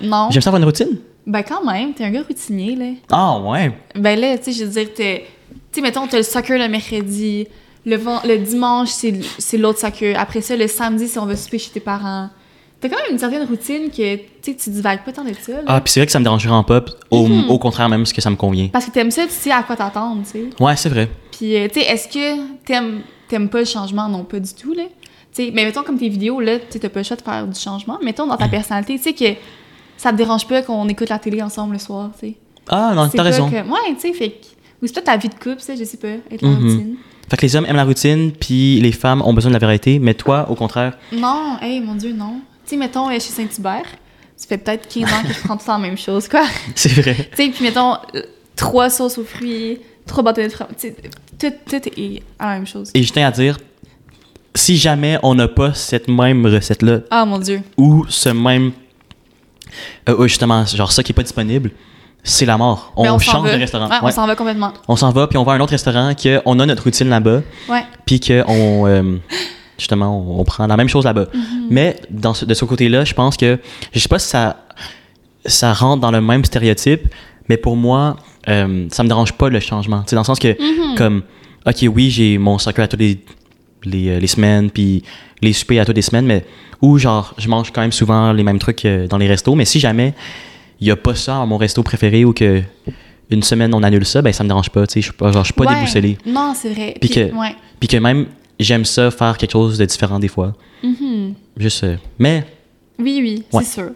Non. J'aime ça avoir une routine. Ben, quand même, t'es un gars routinier, là. Ah, ouais. Ben là, tu sais, je veux dire, t'es... Tu sais, mettons, t'as le soccer le mercredi, le, le dimanche, c'est l'autre soccer. Après ça, le samedi, c'est on va souper chez tes parents. T'as quand même une certaine routine que, tu tu divagues pas tant de ça, là. Ah, puis c'est vrai que ça me dérange vraiment pas. p- Au, Mhm. au contraire, même, ce que ça me convient. Parce que t'aimes ça, tu sais à quoi t'attendre, tu sais. Ouais, c'est vrai. Puis, euh, tu sais, est-ce que t'aimes, t'aimes pas le changement? Non, pas du tout, là. Tu sais, mais mettons, comme tes vidéos, là, tu t'as pas le choix de faire du changement. Mettons, dans ta personnalité, tu sais, que ça te dérange pas qu'on écoute la télé ensemble le soir, tu sais. Ah, non, t'as raison. que- Ouais, tu sais, fait. Ou c'est peut-être ta vie de couple, ça, je sais pas, être la Mhm. routine. Fait que les hommes aiment la routine, puis les femmes ont besoin de la variété, mais toi, au contraire? Non, hey, mon Dieu, non. Tu sais, mettons, euh, chez Saint-Hubert, ça fait peut-être 15 ans que je prends tout la même chose, quoi. *laughs* C'est vrai. Tu sais, puis mettons, euh, trois sauces aux fruits, trois bâtonnets de fromage, tout, tout est la même chose. Et je tiens à dire, si jamais on n'a pas cette même recette-là, Ah, mon Dieu. ou ce même. euh, euh, justement, genre ça qui est pas disponible, c'est la mort. On, Mais s'en change de restaurant. Ouais, Ouais. on s'en va complètement. On s'en va, puis on va à un autre restaurant, qu'on a notre routine là-bas, Ouais. puis qu'on. euh, justement, on, on prend la même chose là-bas. Mhm. Mais dans ce- de ce côté-là, je pense que. Je sais pas si ça, ça rentre dans le même stéréotype, mais pour moi, euh, ça me dérange pas le changement. Dans le sens que, Mhm. comme, ok, oui, j'ai mon soccer à toutes les, les, euh, les semaines, puis les soupers à toutes les semaines, mais où, genre, je mange quand même souvent les mêmes trucs euh, dans les restos, mais si jamais il y a pas ça à mon resto préféré ou que une semaine on annule ça, ben ça me dérange pas, tu sais, je suis pas, genre, je suis pas Ouais. déboussolé. Non, c'est vrai. Puis que- ouais. Que même, j'aime ça faire quelque chose de différent des fois. Mhm. Juste, euh, mais, Oui, oui, Ouais. c'est sûr.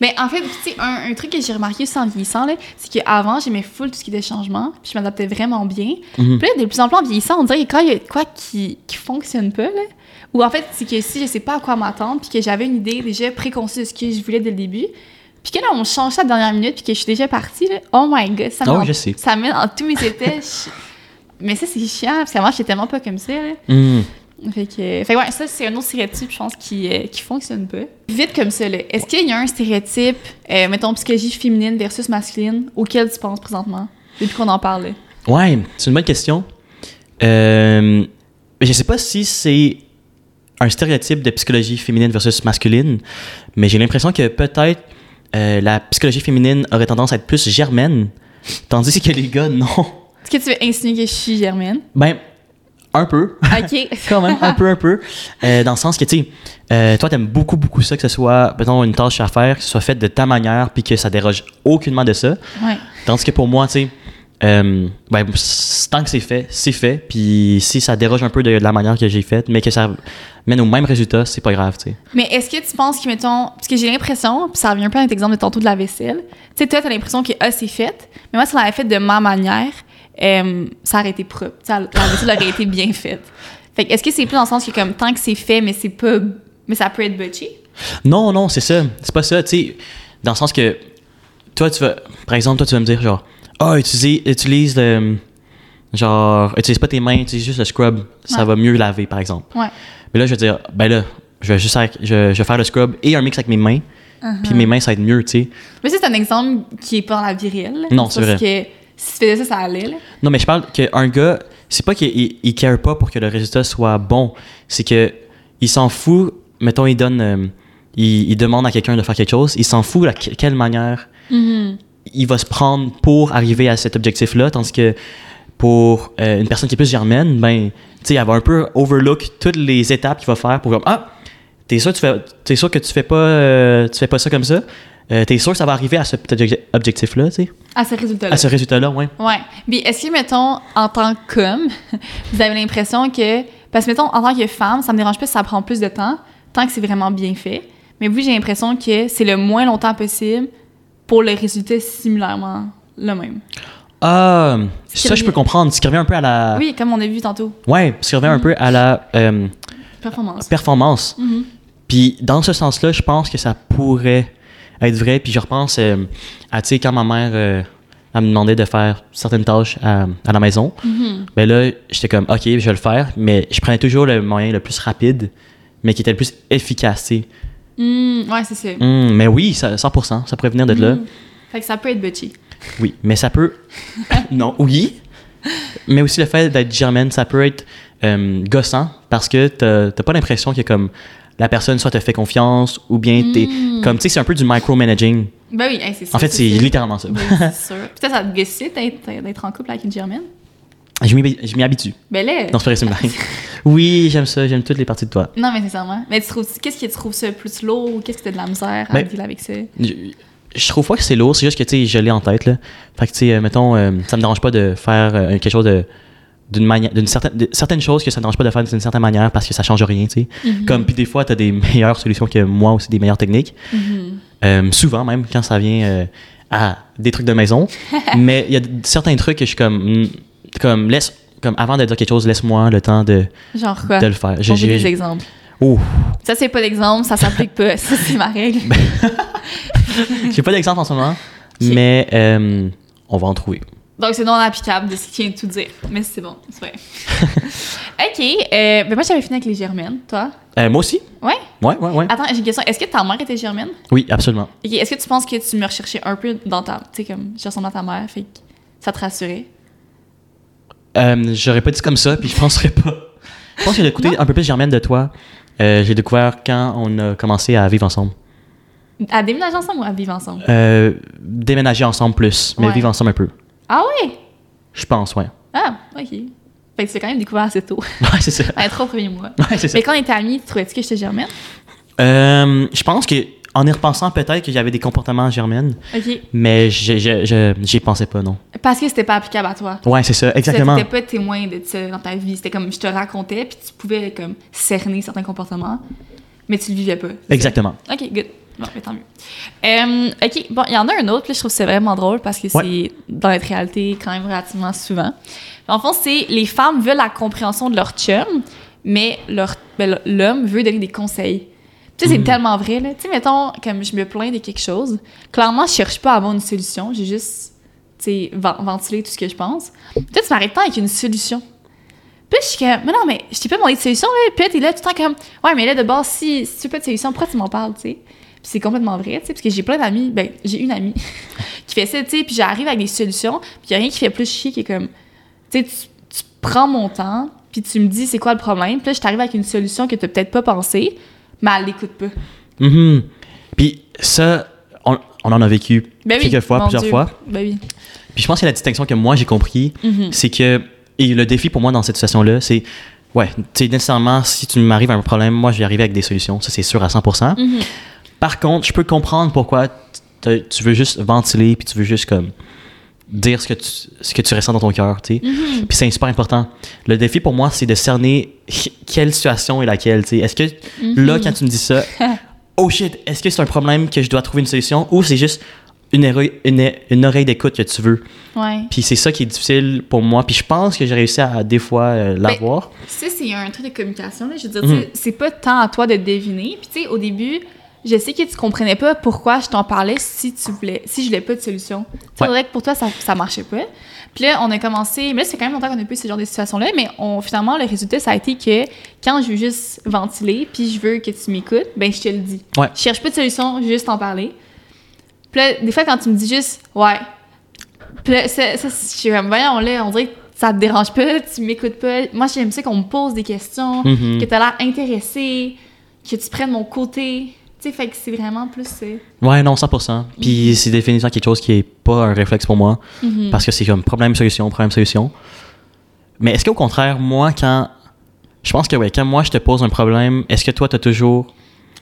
Mais en fait, tu sais, un, un truc que j'ai remarqué aussi en vieillissant, là, c'est qu'avant, j'aimais full tout ce qui était changement, puis je m'adaptais vraiment bien. mhm. Puis là, de plus en plus en vieillissant, on dirait que quand il y a quoi qui, qui fonctionne pas, là, ou en fait, c'est que si je sais pas à quoi m'attendre, puis que j'avais une idée déjà préconçue de ce que je voulais dès le début, puis que là, on change ça à la dernière minute, puis que je suis déjà partie, là, oh my god, ça me je sais. ça met dans tous mes états. Mais ça, c'est chiant, parce qu'avant, j'étais tellement pas comme ça, là. Mhm. Fait que, fait que ouais, ça, c'est un autre stéréotype, je pense, qui, euh, qui fonctionne pas. Vite comme ça, là, est-ce qu'il y a un stéréotype, euh, mettons, psychologie féminine versus masculine, auquel tu penses présentement, depuis qu'on en parle? là? Ouais, c'est une bonne question. Euh, je sais pas si c'est un stéréotype de psychologie féminine versus masculine, mais j'ai l'impression que peut-être euh, la psychologie féminine aurait tendance à être plus germaine, tandis que les gars, non. Est-ce que tu veux insinuer que je suis germaine? Ben, un peu. OK. *laughs* Quand même, un peu, un peu. Euh, dans le sens que, tu sais, euh, toi, t'aimes beaucoup, beaucoup ça, que ce soit, mettons, une tâche à faire, que ce soit fait de ta manière, puis que ça déroge aucunement de ça. ouais. Tandis que pour moi, tu sais, euh, ben, tant que c'est fait, c'est fait. Puis si ça déroge un peu de, de la manière que j'ai faite, mais que ça mène au même résultat, c'est pas grave, tu sais. Mais est-ce que tu penses que, mettons, parce que j'ai l'impression, puis ça revient un peu à notre exemple de tantôt de la vaisselle, tu sais, toi, t'as l'impression que, ah, c'est fait, mais moi, on l'avait fait de ma manière, euh, ça aurait été propre. La vaisselle aurait été bien faite. Fait que, est-ce que c'est plus dans le sens que, comme, tant que c'est fait, mais c'est pas. Mais ça peut être butchy? Non, non, c'est ça. C'est pas ça, tu sais. Dans le sens que, toi, tu vas, par exemple, toi, tu vas me dire, genre, ah, utilise, utilise le. Genre, utilise pas tes mains, utilise juste le scrub. Ça va mieux laver, par exemple. Ouais. Mais là, je vais dire, ben là, je vais juste, avec- je, je vais faire le scrub et un mix avec mes mains. puis mes mains, ça va être mieux, tu sais. Mais ça, c'est un exemple qui est pas dans la vie réelle. Non, c'est Parce vrai. que si tu faisais ça, ça allait. Là. Non, mais je parle qu'un gars, c'est pas qu'il il, il care pas pour que le résultat soit bon, c'est que il s'en fout, mettons, il donne, euh, il, il demande à quelqu'un de faire quelque chose, il s'en fout de quelle manière il va se prendre pour arriver à cet objectif-là, tandis que pour euh, une personne qui est plus germaine, ben, tu sais, elle va un peu overlook toutes les étapes qu'il va faire pour comme, ah, t'es sûr, que tu fais, t'es sûr que tu fais pas, euh, tu fais pas ça comme ça? Euh, t'es sûr que ça va arriver à cet obje- objectif-là, tu sais? À ce résultat-là. À ce résultat-là, ouais. Ouais. Puis est-ce que, mettons, en tant qu'homme, *laughs* vous avez l'impression que. Parce que, mettons, en tant que femme, ça me dérange pas si ça prend plus de temps, tant que c'est vraiment bien fait. Mais vous, j'ai l'impression que c'est le moins longtemps possible pour le résultat similairement le même. Ah, ça, je peux comprendre. Ce qui revient un peu à la. Oui, comme on a vu tantôt. Ouais, ce qui revient un peu à la euh, Performance. performance. Mhm. Puis dans ce sens-là, je pense que ça pourrait être vrai. Puis je repense euh, à, tu sais, quand ma mère euh, elle me demandait de faire certaines tâches à, à la maison, Mhm. ben là, j'étais comme, OK, je vais le faire, mais je prenais toujours le moyen le plus rapide, mais qui était le plus efficace, ouais, c'est ça. Hum, mais oui, ça, 100%, ça pourrait venir de là. Mhm. Fait que ça peut être butchy. Oui, mais ça peut. *laughs* non, oui. Mais aussi le fait d'être germaine, ça peut être euh, gossant parce que t'as t'as pas l'impression que comme la personne soit te fait confiance ou bien t'es Mm. comme tu sais c'est un peu du micromanaging. Ben oui, hey, c'est ça. En fait, c'est littéralement ça. Ben, c'est *laughs* sûr. Peut-être ça te gossait d'être en couple avec une germaine? je m'y habitue. Ben là. Non, c'est pas vrai, c'est une blague. *laughs* Oui, j'aime ça, j'aime toutes les parties de toi. Non, mais sincèrement. Mais tu trouves, qu'est-ce qui tu trouves ça plus lourd ou qu'est-ce que t'as de la misère à Ben, avec ça? Je, je trouve pas que c'est lourd, c'est juste que tu sais je l'ai en tête là. Fait que tu sais euh, mettons euh, ça me dérange pas de faire euh, quelque chose de d'une manière d'une certaine de- certaines choses que ça me dérange pas de faire d'une certaine manière parce que ça change rien, tu sais. Mhm. Comme puis des fois, tu as des *laughs* meilleures solutions que moi aussi, des meilleures techniques. Mhm. Euh, souvent même quand ça vient euh, à des trucs de maison. *laughs* Mais il y a certains trucs que je suis comme comme laisse comme avant de dire quelque chose, laisse-moi le temps de, Genre quoi? de le faire. J'ai- des exemples. Oh, Ça, c'est pas d'exemple, ça s'applique pas. *laughs* Ça, c'est ma règle. J'ai pas d'exemple en ce moment, mais euh, on va en trouver. Donc, c'est non applicable de ce qu'il vient de tout dire. Mais c'est bon, c'est vrai. *laughs* OK. Euh, ben moi, j'avais fini avec les germaines. Toi? Euh, moi aussi? Ouais? Ouais, ouais, ouais. Attends, j'ai une question. Est-ce que ta mère était germaine? Oui, absolument. OK. Est-ce que tu penses que tu me recherchais un peu dans ta... Tu sais, comme, je ressemble à ta mère, fait que ça te rassurait? Euh, J'aurais pas dit comme ça, puis je penserais pas. Je pense que j'ai écouté un peu plus germaine de toi. Euh, j'ai découvert quand on a commencé à vivre ensemble. À déménager ensemble ou à vivre ensemble? Euh, déménager ensemble plus, mais Ouais. vivre ensemble un peu. Ah ouais? Je pense, ouais. Ah, OK. Fait que tu l'as quand même découvert assez tôt. *laughs* Ouais, c'est ça. *laughs* Les trois premiers mois. *laughs* Ouais, c'est ça. Mais quand on était amis, tu trouvais-tu que j'étais germaine? Euh, je pense que en y repensant, peut-être que j'avais des comportements germaines, OK. mais je- je- je- j'y pensais pas, non. Parce que c'était pas applicable à toi. Ouais, c'est ça, exactement. Tu n'étais pas témoin de ça dans ta vie. C'était comme je te racontais, puis tu pouvais comme cerner certains comportements, mais tu le vivais pas. ça? Exactement. Ok, good. Bon, mais tant mieux. Euh, ok, bon, il y en a un autre, puis je trouve que c'est vraiment drôle parce que c'est dans notre réalité quand même relativement souvent. En fond, c'est les femmes veulent la compréhension de leur chum, mais ben, l'homme veut donner des conseils. Tu sais, c'est Mhm. tellement vrai, là. Tu sais, mettons, comme je me plains de quelque chose, clairement, je cherche pas à avoir une solution, j'ai juste, tu sais, ven- ventilé tout ce que je pense. Toi, tu m'arrêtes pas avec une solution. Puis je suis comme, mais non, mais je t'ai pas demandé de solution, là. Puis là, t'es là tout le temps comme, ouais, mais là, de base, si, si tu veux pas de solution, pourquoi tu m'en parles, tu sais? Puis c'est complètement vrai, tu sais, parce que j'ai plein d'amis, ben, j'ai une amie *laughs* qui fait ça, tu sais, puis j'arrive avec des solutions, puis y a rien qui fait plus chier que comme, tu sais, tu, prends mon temps, puis tu me dis c'est quoi le problème, puis là, je t'arrive avec une solution que t'as peut-être pas pensé, mais elle l'écoute pas. Mhm. Puis ça, on, on en a vécu Ben oui, quelques fois, plusieurs Dieu. fois. Ben oui. Puis je pense que la distinction que moi j'ai compris, Mhm. c'est que et le défi pour moi dans cette situation-là, c'est ouais, tu sais nécessairement si tu m'arrives à un problème, moi je vais arriver avec des solutions, ça c'est sûr à 100%. Mhm. Par contre, je peux comprendre pourquoi tu veux juste ventiler puis tu veux juste comme dire ce que tu, ce que tu ressens dans ton cœur, tu sais. Mhm. Puis c'est super important. Le défi pour moi, c'est de cerner *laughs* quelle situation est laquelle, tu sais. Est-ce que là, quand tu me dis ça, *laughs* oh shit, est-ce que c'est un problème que je dois trouver une solution ou c'est juste une, oreille- une, une oreille d'écoute que tu veux? Ouais. Puis c'est ça qui est difficile pour moi. Puis je pense que j'ai réussi à, des fois euh, l'avoir. Ça, c'est un truc de communication, là. Je veux dire, Mhm. sais, c'est pas tant à toi de deviner. Puis, tu sais, au début, je sais que tu comprenais pas pourquoi je t'en parlais si tu voulais, si je voulais pas de solution. Tu sais, Ouais. dirait que pour toi, ça, ça marchait pas. Puis là, on a commencé, mais là, c'est quand même longtemps qu'on a plus ce genre de situation-là, mais on, finalement, le résultat, ça a été que quand je veux juste ventiler, puis je veux que tu m'écoutes, ben, je te le dis. Ouais. Je cherche pas de solution, juste t'en parler. Puis là, des fois, quand tu me dis juste, ouais, puis là, ça, ça, je suis comme, voyons, là, on dirait que ça te dérange pas, tu m'écoutes pas. Moi, j'aime ça qu'on me pose des questions, Mhm. que t'as l'air intéressé, que tu prennes mon côté. Tu sais, fait que c'est vraiment plus. euh, Ouais, non, 100%. Puis c'est définitivement quelque chose qui est pas un réflexe pour moi. mhm. Parce que c'est comme problème-solution, problème-solution. Mais est-ce qu'au contraire, moi, quand. Je pense que, ouais, quand moi je te pose un problème, est-ce que toi, t'as toujours.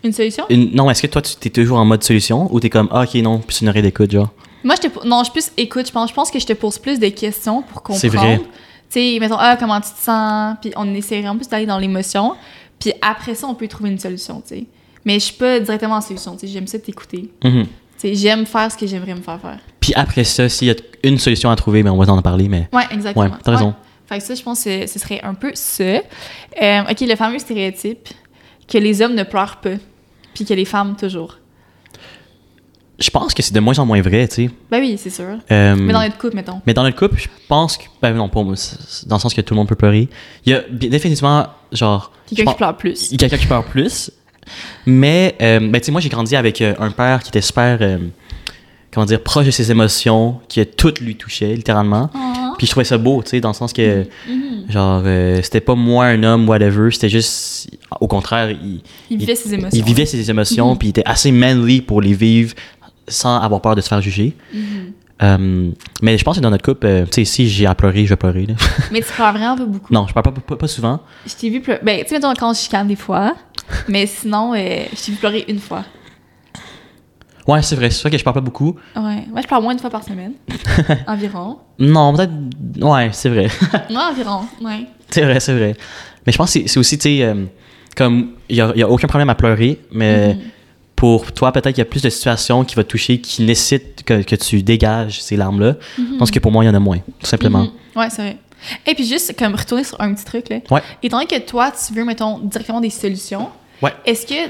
Une solution? Une... Non, est-ce que toi, tu t'es toujours en mode solution ou t'es comme, ah, ok, non, puis une oreille d'écoute, genre? Moi, je te. Non, je suis plus écoute. Je pense, je pense que je te pose plus de questions pour comprendre. C'est vrai. Tu sais, mettons, ah, comment tu te sens? Puis on essaie en plus d'aller dans l'émotion. Puis après ça, on peut trouver une solution, tu sais. Mais je suis pas directement en solution. J'aime ça t'écouter. Tu sais, j'aime faire ce que j'aimerais me faire faire. Puis après ça, s'il y a une solution à trouver, ben on va en parler, mais. Ouais, exactement. Ouais, t'as raison. Fait que ça, je pense que ce serait un peu ça. Euh, OK, le fameux stéréotype que les hommes ne pleurent pas, puis que les femmes toujours. Je pense que c'est de moins en moins vrai, tu sais. Ben oui, c'est sûr. Euh, Mais dans notre couple, mettons. Mais dans notre couple, je pense que. Ben non, pas dans le sens que tout le monde peut pleurer. Il y a définitivement, genre. Quelqu'un qui pleure plus. Il y a quelqu'un qui pleure plus. Mais, euh, ben, tu sais, moi, j'ai grandi avec euh, un père qui était super, euh, comment dire, proche de ses émotions, qui tout lui touchait, littéralement. Ah. Puis je trouvais ça beau, tu sais, dans le sens que, Mhm. genre, euh, c'était pas moi un homme, whatever, c'était juste, au contraire, il, Il vivait ses émotions. il vivait ses émotions, puis il était assez manly pour les vivre sans avoir peur de se faire juger. Mhm. Euh, mais je pense que dans notre couple, euh, tu sais, si j'ai à pleurer, je vais pleurer. là. *laughs* Mais tu pleures vraiment pas beaucoup. non, je pleure pas, pas, pas souvent. Je t'ai vu pleurer. Ben, tu sais, mettons, quand je chicane des fois. mais sinon, euh, je t'ai vu pleurer une fois. Ouais, c'est vrai, c'est vrai que je pleure pas beaucoup. Ouais. Moi, je pleure moins une fois par semaine. *laughs* environ. Non, peut-être, ouais, c'est vrai. *laughs* Ouais, environ. Ouais. C'est vrai, c'est vrai. Mais je pense que c'est- c'est aussi, tu sais, euh, comme, il n'y a, y a aucun problème à pleurer, mais Mhm. Pour toi, peut-être qu'il y a plus de situations qui vont te toucher qui nécessitent que, que tu dégages ces larmes-là. Mhm. Tandis que pour moi, il y en a moins, tout simplement. Mhm. Ouais, c'est vrai. Et puis juste comme retourner sur un petit truc là. Ouais. Étant donné que toi tu veux mettons directement des solutions. Ouais. Est-ce que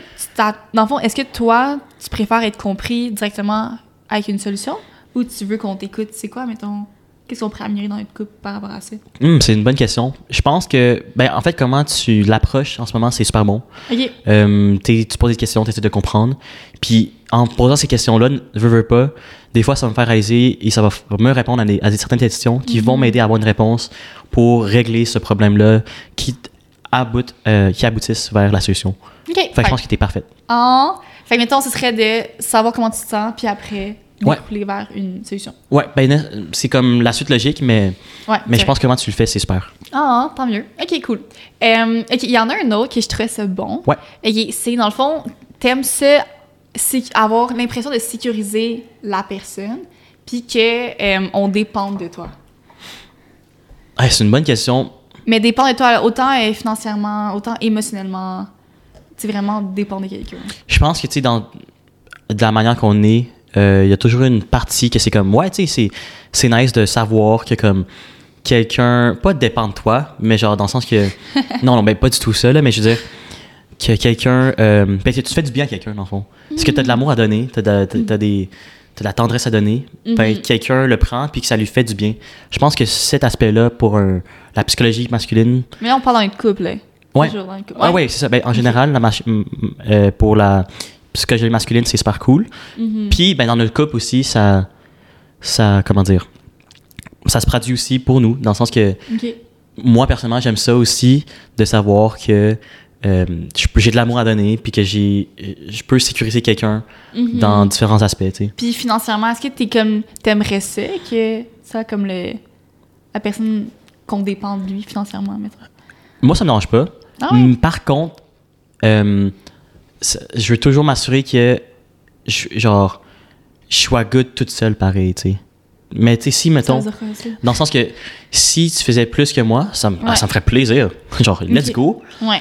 dans le fond est-ce que toi tu préfères être compris directement avec une solution ou tu veux qu'on t'écoute c'est quoi mettons? Qu'est-ce qu'on pourrait améliorer dans notre couple par rapport à ça? Hum, c'est une bonne question. Je pense que, ben, en fait, comment tu l'approches en ce moment, c'est super bon. Ok. Euh, t'es- tu poses des questions, tu essaies de comprendre. Puis en posant ces questions-là, ne veux, veux pas, des fois ça va me faire réaliser et ça va me répondre à des, à des certaines questions qui vont Mhm. m'aider à avoir une réponse pour régler ce problème-là qui, t- aboute, euh, qui aboutissent vers la solution. Ok. Fait que je pense que t'es parfaite. en fait que mettons ce serait de savoir comment tu te sens puis après Ouais. découler vers une solution. Ouais, ben ne- c'est comme la suite logique, mais, Ouais. mais je pense que comment tu le fais, c'est super. Ah, tant mieux. Ok, cool. Euh, ok, il y en a un autre que je trouvais ça bon. Ouais. C'est dans le fond, t'aimes ça, avoir l'impression de sécuriser la personne, puis que euh, on dépende de toi. Ouais, c'est une bonne question. Mais dépendre de toi autant euh, financièrement, autant émotionnellement. C'est vraiment dépendre de quelqu'un. Je pense que, tu sais, dans de la manière qu'on est, euh, il y a toujours une partie que c'est comme, ouais, tu sais, c'est- nice de savoir que, comme, quelqu'un, pas dépend de toi, mais genre, dans le sens que, *laughs* non, non, ben, pas du tout ça, là, mais je veux dire, que quelqu'un, euh, ben, que tu fais du bien à quelqu'un, dans le fond. Parce que t'as de l'amour à donner, t'as de, t'as- t'as des. T'as de la tendresse à donner, ben, Mhm. quelqu'un le prend puis que ça lui fait du bien. Je pense que cet aspect-là pour un- la psychologie masculine, Mais là, on parle dans notre couple, là. Ouais. Toujours dans notre couple. ah ouais, c'est ça. Ben, en général, la mach- m- m- euh, pour la psychologie masculine, c'est super cool. Mhm. Puis, ben, dans notre couple aussi, ça, ça, comment dire, ça se traduit aussi pour nous, dans le sens que moi, personnellement, j'aime ça aussi de savoir que euh, j'ai de l'amour à donner, puis que j'ai, je peux sécuriser quelqu'un Mhm. dans différents aspects, tu sais. Puis financièrement, est-ce que t'es comme t'aimerais ça que ça comme le la personne qu'on dépend de lui financièrement mettons? Moi, ça me dérange pas. Ah Par contre, euh, je veux toujours m'assurer que, je, genre, je sois good toute seule, pareil, tu sais. Mais tu sais, si, mettons, dans le sens que si tu faisais plus que moi, ça, me- ah, ça me ferait plaisir. *laughs* Genre, let's go. Ouais.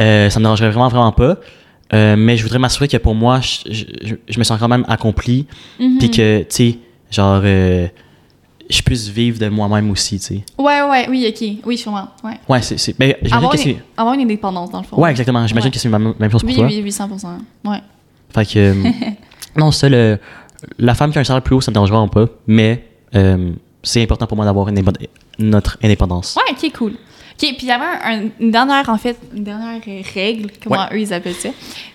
Euh, ça me dérangerait vraiment, vraiment pas. Euh, mais je voudrais m'assurer que pour moi, je, je- je- me sens quand même accompli. Mhm. Puis que, tu sais, genre, euh, je puisse vivre de moi-même aussi, tu sais. Ouais, ouais, oui, ok. Oui, sûrement. Ouais. Ouais, c'est. c'est- ben, Avoir que une, c'est. avoir une indépendance, dans le fond. Ouais, exactement. J'imagine Ouais. que c'est la même même chose pour Oui, toi. oui, oui, 100%. Ouais. Fait que. euh, *laughs* non, ça, le, la femme qui a un salaire plus haut, ça me dérange vraiment pas, mais euh, c'est important pour moi d'avoir une notre indépendance. Ouais, ok, cool. Ok, puis il y avait un- un- une dernière, en fait, une dernière euh, règle, comment eux ils appellent ça,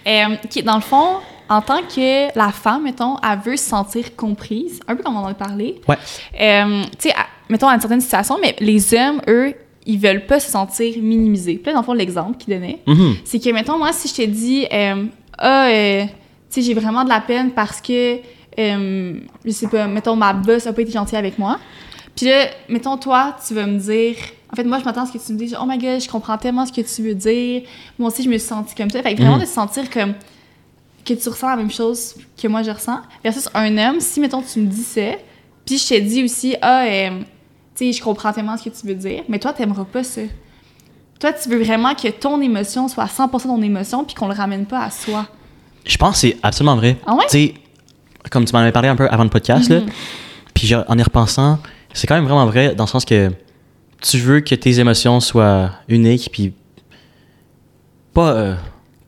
euh, qui est dans le fond, en tant que la femme, mettons, elle veut se sentir comprise, un peu comme on en a parlé. Ouais. Euh, tu sais, à- mettons, dans une certaine situation, mais les hommes, eux, ils veulent pas se sentir minimisés. Puis là, dans le fond, l'exemple qu'il donnait, Mhm. c'est que, mettons, moi, si je te dis, euh, ah, euh, tu sais, j'ai vraiment de la peine parce que, euh, je sais pas, mettons, ma boss a pas été gentille avec moi. Puis là, mettons, toi, tu vas me dire, en fait, moi, je m'attends à ce que tu me dises, oh my god, je comprends tellement ce que tu veux dire. Moi aussi, je me suis sentie comme ça. Fait que vraiment, Mhm. de se sentir comme que tu ressens la même chose que moi, je ressens. Versus un homme, si, mettons, tu me dis ça, puis je te dis aussi, ah, euh, tu sais, je comprends tellement ce que tu veux dire, mais toi, t'aimeras pas ça. Toi, tu veux vraiment que ton émotion soit 100% ton émotion, puis qu'on le ramène pas à soi. Je pense que c'est absolument vrai. Ah ouais? Tu sais, comme tu m'en avais parlé un peu avant le podcast, là, Mhm. puis en y repensant, c'est quand même vraiment vrai dans le sens que tu veux que tes émotions soient uniques, puis pas, euh,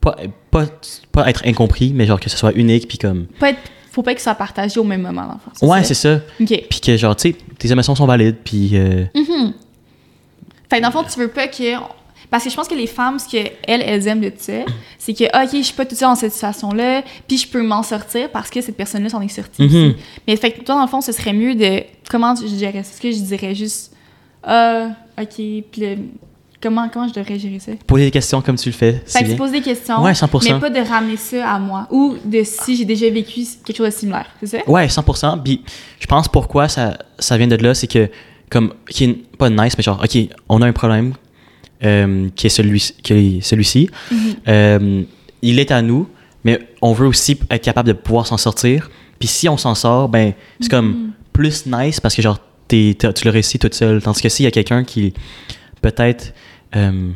pas, pas, pas être incompris, mais genre que ce soit unique, puis comme. Pas être- faut pas que ça soit partagé au même moment, dans le Ouais, c'est ça. OK. Puis que genre, tu sais, tes émotions sont valides, puis. euh, Mhm. Fait que dans le fond, tu veux pas que. Parce que je pense que les femmes, ce qu'elles, elles aiment de ça, c'est que, OK, je suis pas toute seule dans cette situation-là, puis je peux m'en sortir parce que cette personne-là s'en est sortie Mhm. aussi. Mais fait que toi, dans le fond, ce serait mieux de. Comment je dirais? Est-ce que je dirais juste, ah, OK, puis le- comment, comment je devrais gérer ça? poser des questions comme tu le fais. Fait que tu poses des questions, Ouais, 100%. mais pas de ramener ça à moi ou de si j'ai déjà vécu quelque chose de similaire, c'est ça? Ouais, 100%. Puis je pense pourquoi ça, ça vient de là, c'est que, comme, qui est pas nice, mais genre, OK, on a un problème euh, qui est celui, celui-ci. Mhm. Euh, il est à nous, mais on veut aussi être capable de pouvoir s'en sortir. Puis si on s'en sort, ben, c'est comme plus nice parce que, genre, t'as- tu le réussis toute seule. Tandis que s'il y a quelqu'un qui, peut-être, euh,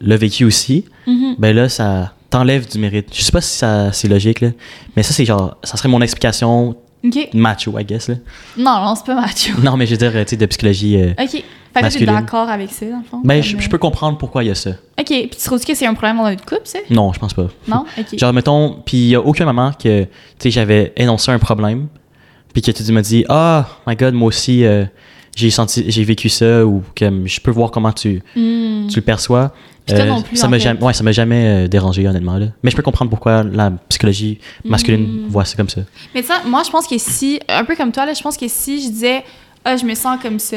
l'a vécu aussi, Mhm. ben là, ça t'enlève du mérite. Je sais pas si ça, c'est logique, là, mais ça, c'est genre, ça serait mon explication OK. macho, I guess. Là. Non, non, c'est pas macho. *laughs* Non, mais je veux dire, tu sais, de psychologie. euh, OK. Fait que tu es Masculine. d'accord avec ça, dans le fond? ben, je, euh, peux comprendre pourquoi il y a ça. OK. Puis tu trouves que c'est un problème dans notre couple, ça? Non, je pense pas. Non? OK. Genre, mettons, puis il y a aucun moment que, tu sais, j'avais énoncé un problème, puis que tu m'as dit, ah, my god, moi aussi, euh, j'ai senti, j'ai vécu ça, ou que je peux voir comment tu, Hmm. tu le perçois. Euh, non plus, ça m'a jamais, ouais, ça m'a jamais euh, dérangé, honnêtement. Là. Mais je peux comprendre pourquoi la psychologie masculine Mm. voit ça comme ça. Mais ça, moi, je pense que si, un peu comme toi, là, je pense que si je disais, ah, je me sens comme ça,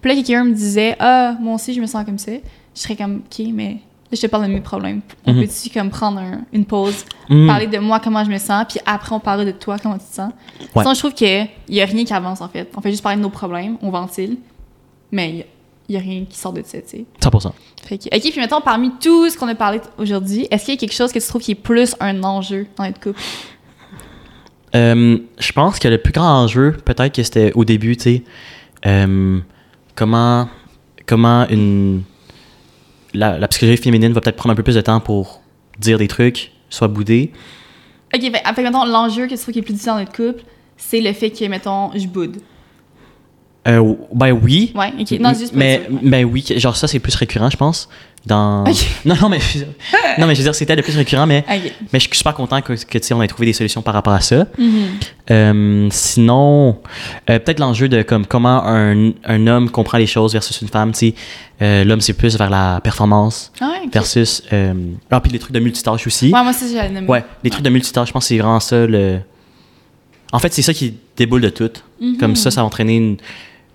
puis là, quelqu'un me disait, ah, moi aussi, je me sens comme ça, je serais comme, OK, mais là, je te parle de mes problèmes. On Mhm. peut-tu, comme, prendre un- une pause, Mm. parler de moi, comment je me sens, puis après, on parlera de toi, comment tu te sens? Ouais. Sinon, je trouve qu'il n'y a rien qui avance, en fait. On fait juste parler de nos problèmes, on ventile, mais il n'y a, rien qui sort de ça, tu sais. 100%. Fait que- OK, puis mettons, parmi tout ce qu'on a parlé aujourd'hui, est-ce qu'il y a quelque chose que tu trouves qui est plus un enjeu dans notre couple? Euh, je pense que le plus grand enjeu, peut-être que c'était au début, tu sais, euh, comment, comment une, la, la psychologie féminine va peut-être prendre un peu plus de temps pour dire des trucs, soit boudé. OK, fait, fait mettons, l'enjeu que tu trouves qui est plus difficile dans notre couple, c'est le fait que, mettons, je boude. Euh, ben oui. Ouais, OK. Non, juste pour mais, ben oui, genre ça, c'est plus récurrent, je pense. Dans... Non, non, mais, je- non, mais je veux dire, c'était le plus récurrent, mais, OK. mais je suis super content que, que tu sais, on ait trouvé des solutions par rapport à ça. Mhm. Euh, sinon, euh, peut-être l'enjeu de comme comment un, un homme comprend les choses versus une femme. Euh, L'homme, c'est plus vers la performance Ah versus. Euh, ah, puis les trucs de multitâche aussi. Ouais, moi, ça, nommer. Ouais, les trucs de multitâche, je pense que c'est vraiment ça le. En fait, c'est ça qui déboule de tout. Mhm. Comme ça, ça va entraîner une,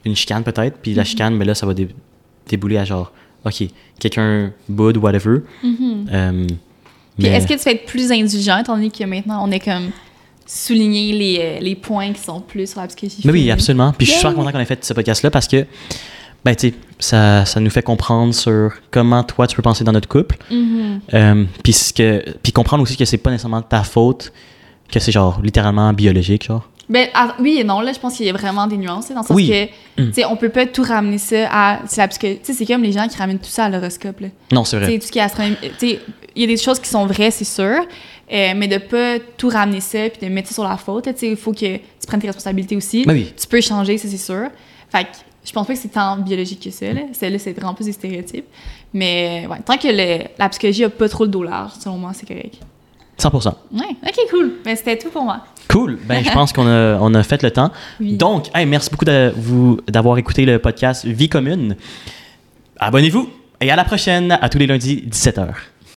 une chicane peut-être. Puis la chicane, mais là, ça va dé- débouler à genre, OK, quelqu'un boude ou whatever. Mhm. Euh, mais- est-ce que tu vas être plus indulgent, étant donné que maintenant, on est comme souligné les, euh, les points qui sont plus sur la psychologie Mais oui, absolument. Puis je suis super content qu'on ait fait ce podcast-là parce que, ben, tu sais, ça, ça nous fait comprendre sur comment toi tu peux penser dans notre couple. Mhm. Euh, puis, ce que, puis comprendre aussi que c'est pas nécessairement ta faute, que c'est genre littéralement biologique, genre. Ben, oui et non, là, je pense qu'il y a vraiment des nuances, dans le sens Oui. que, tu sais, on peut pas tout ramener ça à, la psycho- tu sais, c'est comme les gens qui ramènent tout ça à l'horoscope, là. Non, c'est Tu vrai. sais, tout ce qui est astronomie, tu sais, il y a des choses qui sont vraies, c'est sûr, euh, mais de pas tout ramener ça puis de mettre ça sur la faute, tu sais, il faut que tu prennes tes responsabilités aussi. Ben oui. Tu peux changer, ça, c'est sûr. Fait que je pense pas que c'est tant biologique que ça, là. Celle-là, c'est vraiment plus des stéréotypes. Mais, ouais, tant que le- la psychologie a pas trop le dos large, selon moi, c'est correct. 100%. Ouais, ok, cool. Mais c'était tout pour moi. Cool. Ben, je pense qu'on a, on a fait le temps. Oui. Donc, hey, merci beaucoup de vous, d'avoir écouté le podcast Vie commune. Abonnez-vous et à la prochaine, à tous les lundis, 17h.